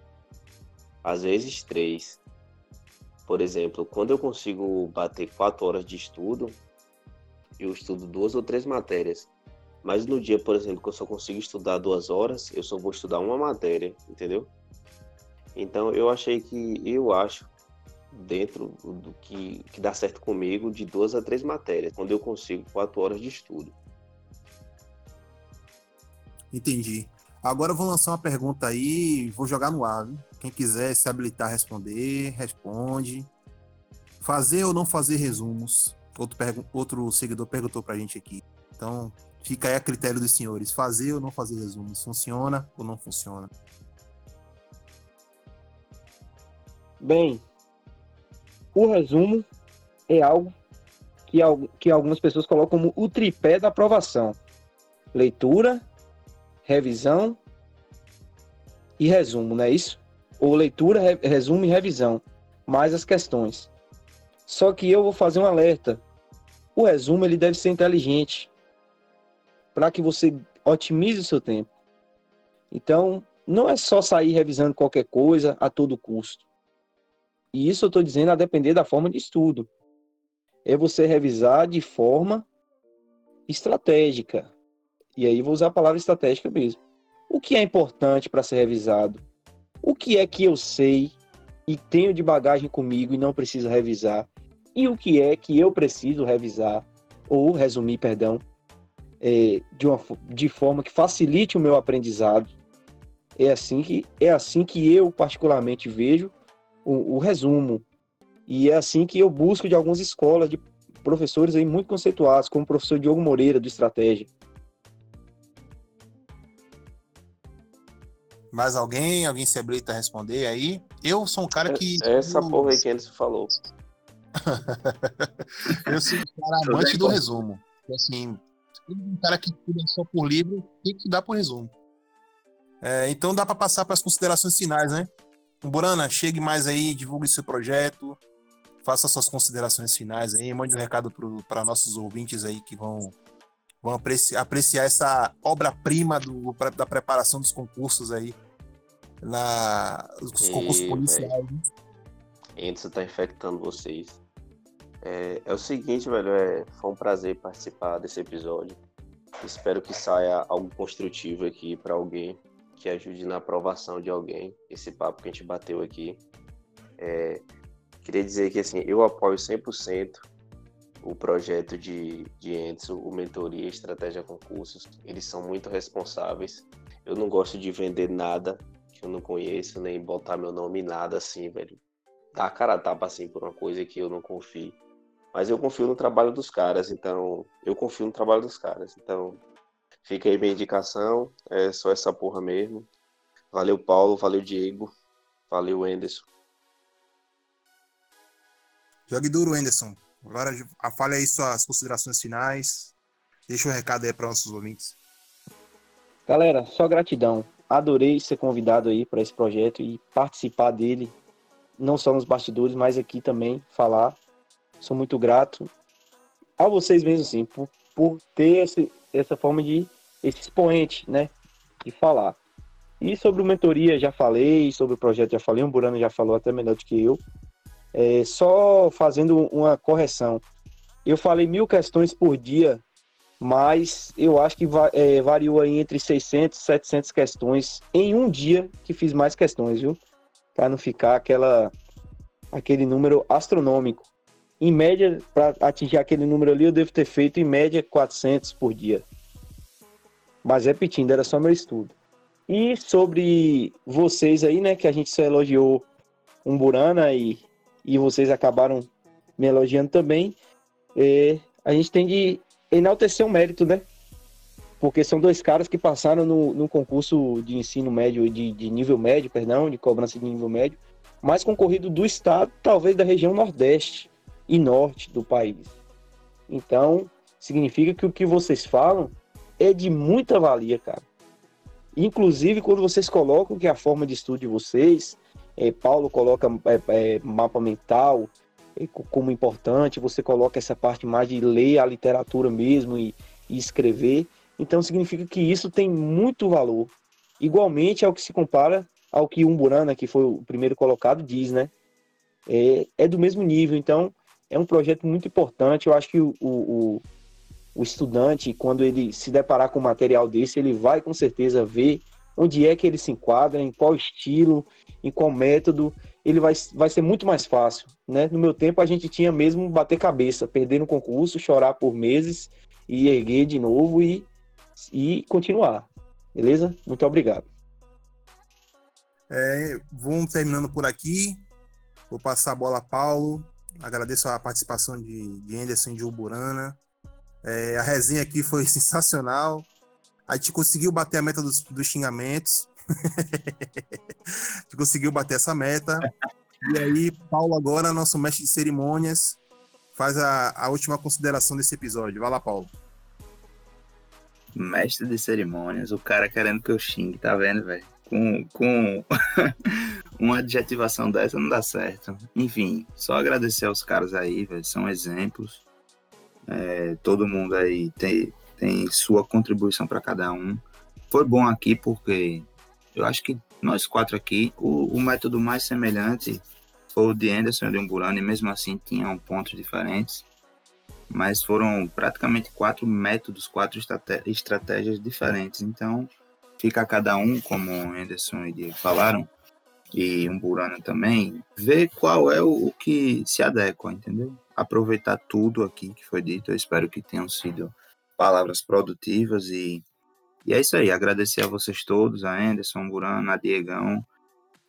às vezes três. Por exemplo, quando eu consigo bater quatro horas de estudo, eu estudo duas ou três matérias. Mas no dia, por exemplo, que eu só consigo estudar duas horas, eu só vou estudar uma matéria, entendeu? Então eu achei que, eu acho dentro do que, que dá certo comigo de duas a três matérias, quando eu consigo quatro horas de estudo. Entendi. Agora eu vou lançar uma pergunta aí, vou jogar no ar. Quem quiser se habilitar a responder, responde. Fazer ou não fazer resumos? Outro, outro seguidor perguntou pra gente aqui. Então, fica aí a critério dos senhores. Fazer ou não fazer resumos? Funciona ou não funciona? Bem, o resumo é algo que, que algumas pessoas colocam como o tripé da aprovação: leitura, revisão e resumo, não é isso? Ou leitura, re, resumo e revisão, mais as questões. Só que eu vou fazer um alerta. O resumo ele deve ser inteligente para que você otimize o seu tempo. Então, não é só sair revisando qualquer coisa a todo custo. E isso eu estou dizendo a depender da forma de estudo. É você revisar de forma estratégica. E aí vou usar a palavra estratégica mesmo. O que é importante para ser revisado? O que é que eu sei e tenho de bagagem comigo e não preciso revisar? E o que é que eu preciso revisar ou resumir, perdão, é, de, uma, de forma que facilite o meu aprendizado? É assim que é assim que eu particularmente vejo o, o resumo. E é assim que eu busco de algumas escolas de professores aí muito conceituados, como o professor Diogo Moreira, do Estratégia. Mais alguém? Alguém se habilita a responder aí? Eu sou um cara que. É, essa porra aí que Anderson falou. (laughs) eu sou um cara amante do resumo. Assim, um cara que estuda só por livro tem que dar por resumo. É, então dá para passar para as considerações finais, né? Burana, chegue mais aí, divulgue seu projeto, faça suas considerações finais aí, mande um recado para nossos ouvintes aí que vão, vão apreciar, apreciar essa obra-prima da preparação dos concursos aí, na, os e, concursos policiais. Né? Anderson tá infectando vocês. É, é, o seguinte, velho, é, foi um prazer participar desse episódio. Espero que saia algo construtivo aqui para alguém que ajude na aprovação de alguém, esse papo que a gente bateu aqui. É, queria dizer que assim, eu apoio 100% o projeto de, de Enzo, o Mentoria Estratégia Concursos. Eles são muito responsáveis. Eu não gosto de vender nada que eu não conheço, nem botar meu nome em nada assim, velho. Dar a cara a tapa assim por uma coisa que eu não confio. Mas eu confio no trabalho dos caras, então eu confio no trabalho dos caras. Então, Fica aí minha indicação. É só essa porra mesmo. Valeu, Paulo. Valeu, Diego. Valeu, Anderson. Jogue duro, Anderson. Agora fale aí suas considerações finais. Deixa o um recado aí para nossos ouvintes. Galera, só gratidão. Adorei ser convidado aí para esse projeto e participar dele, não só nos bastidores, mas aqui também falar. Sou muito grato a vocês mesmo, sim, por, por ter esse, essa forma de esse expoente, né, de falar. E sobre o mentoria já falei, sobre o projeto já falei, o Burano já falou até melhor do que eu. É, só fazendo uma correção. Eu falei mil questões por dia, mas eu acho que é, variou aí entre 600 e 700 questões em um dia que fiz mais questões, viu? Para não ficar aquela aquele número astronômico. Em média, para atingir aquele número ali, eu devo ter feito em média 400 por dia. Mas repetindo, era só meu estudo. E sobre vocês aí, né, que a gente só elogiou um Burana e, e vocês acabaram me elogiando também, é, a gente tem de enaltecer o mérito, né? Porque são dois caras que passaram no, no concurso de ensino médio, de, de nível médio, perdão, de cobrança de nível médio, mais concorrido do estado, talvez da região nordeste e norte do país. Então, significa que o que vocês falam é de muita valia, cara. Inclusive, quando vocês colocam que a forma de estudo de vocês, é, Paulo coloca é, é, mapa mental é, como importante, você coloca essa parte mais de ler a literatura mesmo e, e escrever. Então, significa que isso tem muito valor. Igualmente ao que se compara ao que Umburana, que foi o primeiro colocado, diz, né? É, é do mesmo nível. Então, é um projeto muito importante. Eu acho que o, o, o estudante, quando ele se deparar com material desse, ele vai com certeza ver onde é que ele se enquadra, em qual estilo, em qual método, ele vai, vai ser muito mais fácil. Né? No meu tempo, a gente tinha mesmo bater cabeça, perder no concurso, chorar por meses e erguer de novo e, e continuar. Beleza? Muito obrigado. É, vamos terminando por aqui. Vou passar a bola a Paulo. Agradeço a participação de, de Anderson de Uburana. É, a resenha aqui foi (laughs) sensacional. A gente conseguiu bater a meta dos, dos xingamentos. (laughs) a gente conseguiu bater essa meta. E aí, Paulo, agora, nosso mestre de cerimônias, faz a, a última consideração desse episódio. Vai lá, Paulo. Mestre de cerimônias, o cara querendo que eu xingue, tá vendo, velho? Com, com (laughs) uma adjetivação dessa não dá certo. Enfim, só agradecer aos caras aí, velho. São exemplos. É, todo mundo aí tem, tem sua contribuição para cada um. Foi bom aqui porque eu acho que nós quatro aqui, o, o método mais semelhante foi o de Anderson e de Umburano, e mesmo assim tinham pontos diferentes. Mas foram praticamente quatro métodos, quatro estratégias diferentes. Então, fica cada um, como Anderson e Diego falaram, e Umburano também, ver qual é o que se adequa, entendeu? Aproveitar tudo aqui que foi dito. Eu espero que tenham sido palavras produtivas e, e é isso aí. Agradecer a vocês todos, a Anderson, Burano, a Diegão.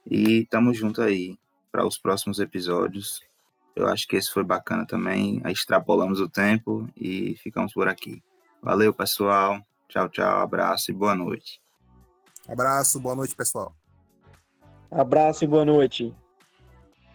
E tamo junto aí para os próximos episódios. Eu acho que esse foi bacana também. Extrapolamos o tempo e ficamos por aqui. Valeu, pessoal. Tchau, tchau. Abraço e boa noite. Abraço, boa noite, pessoal. Abraço e boa noite.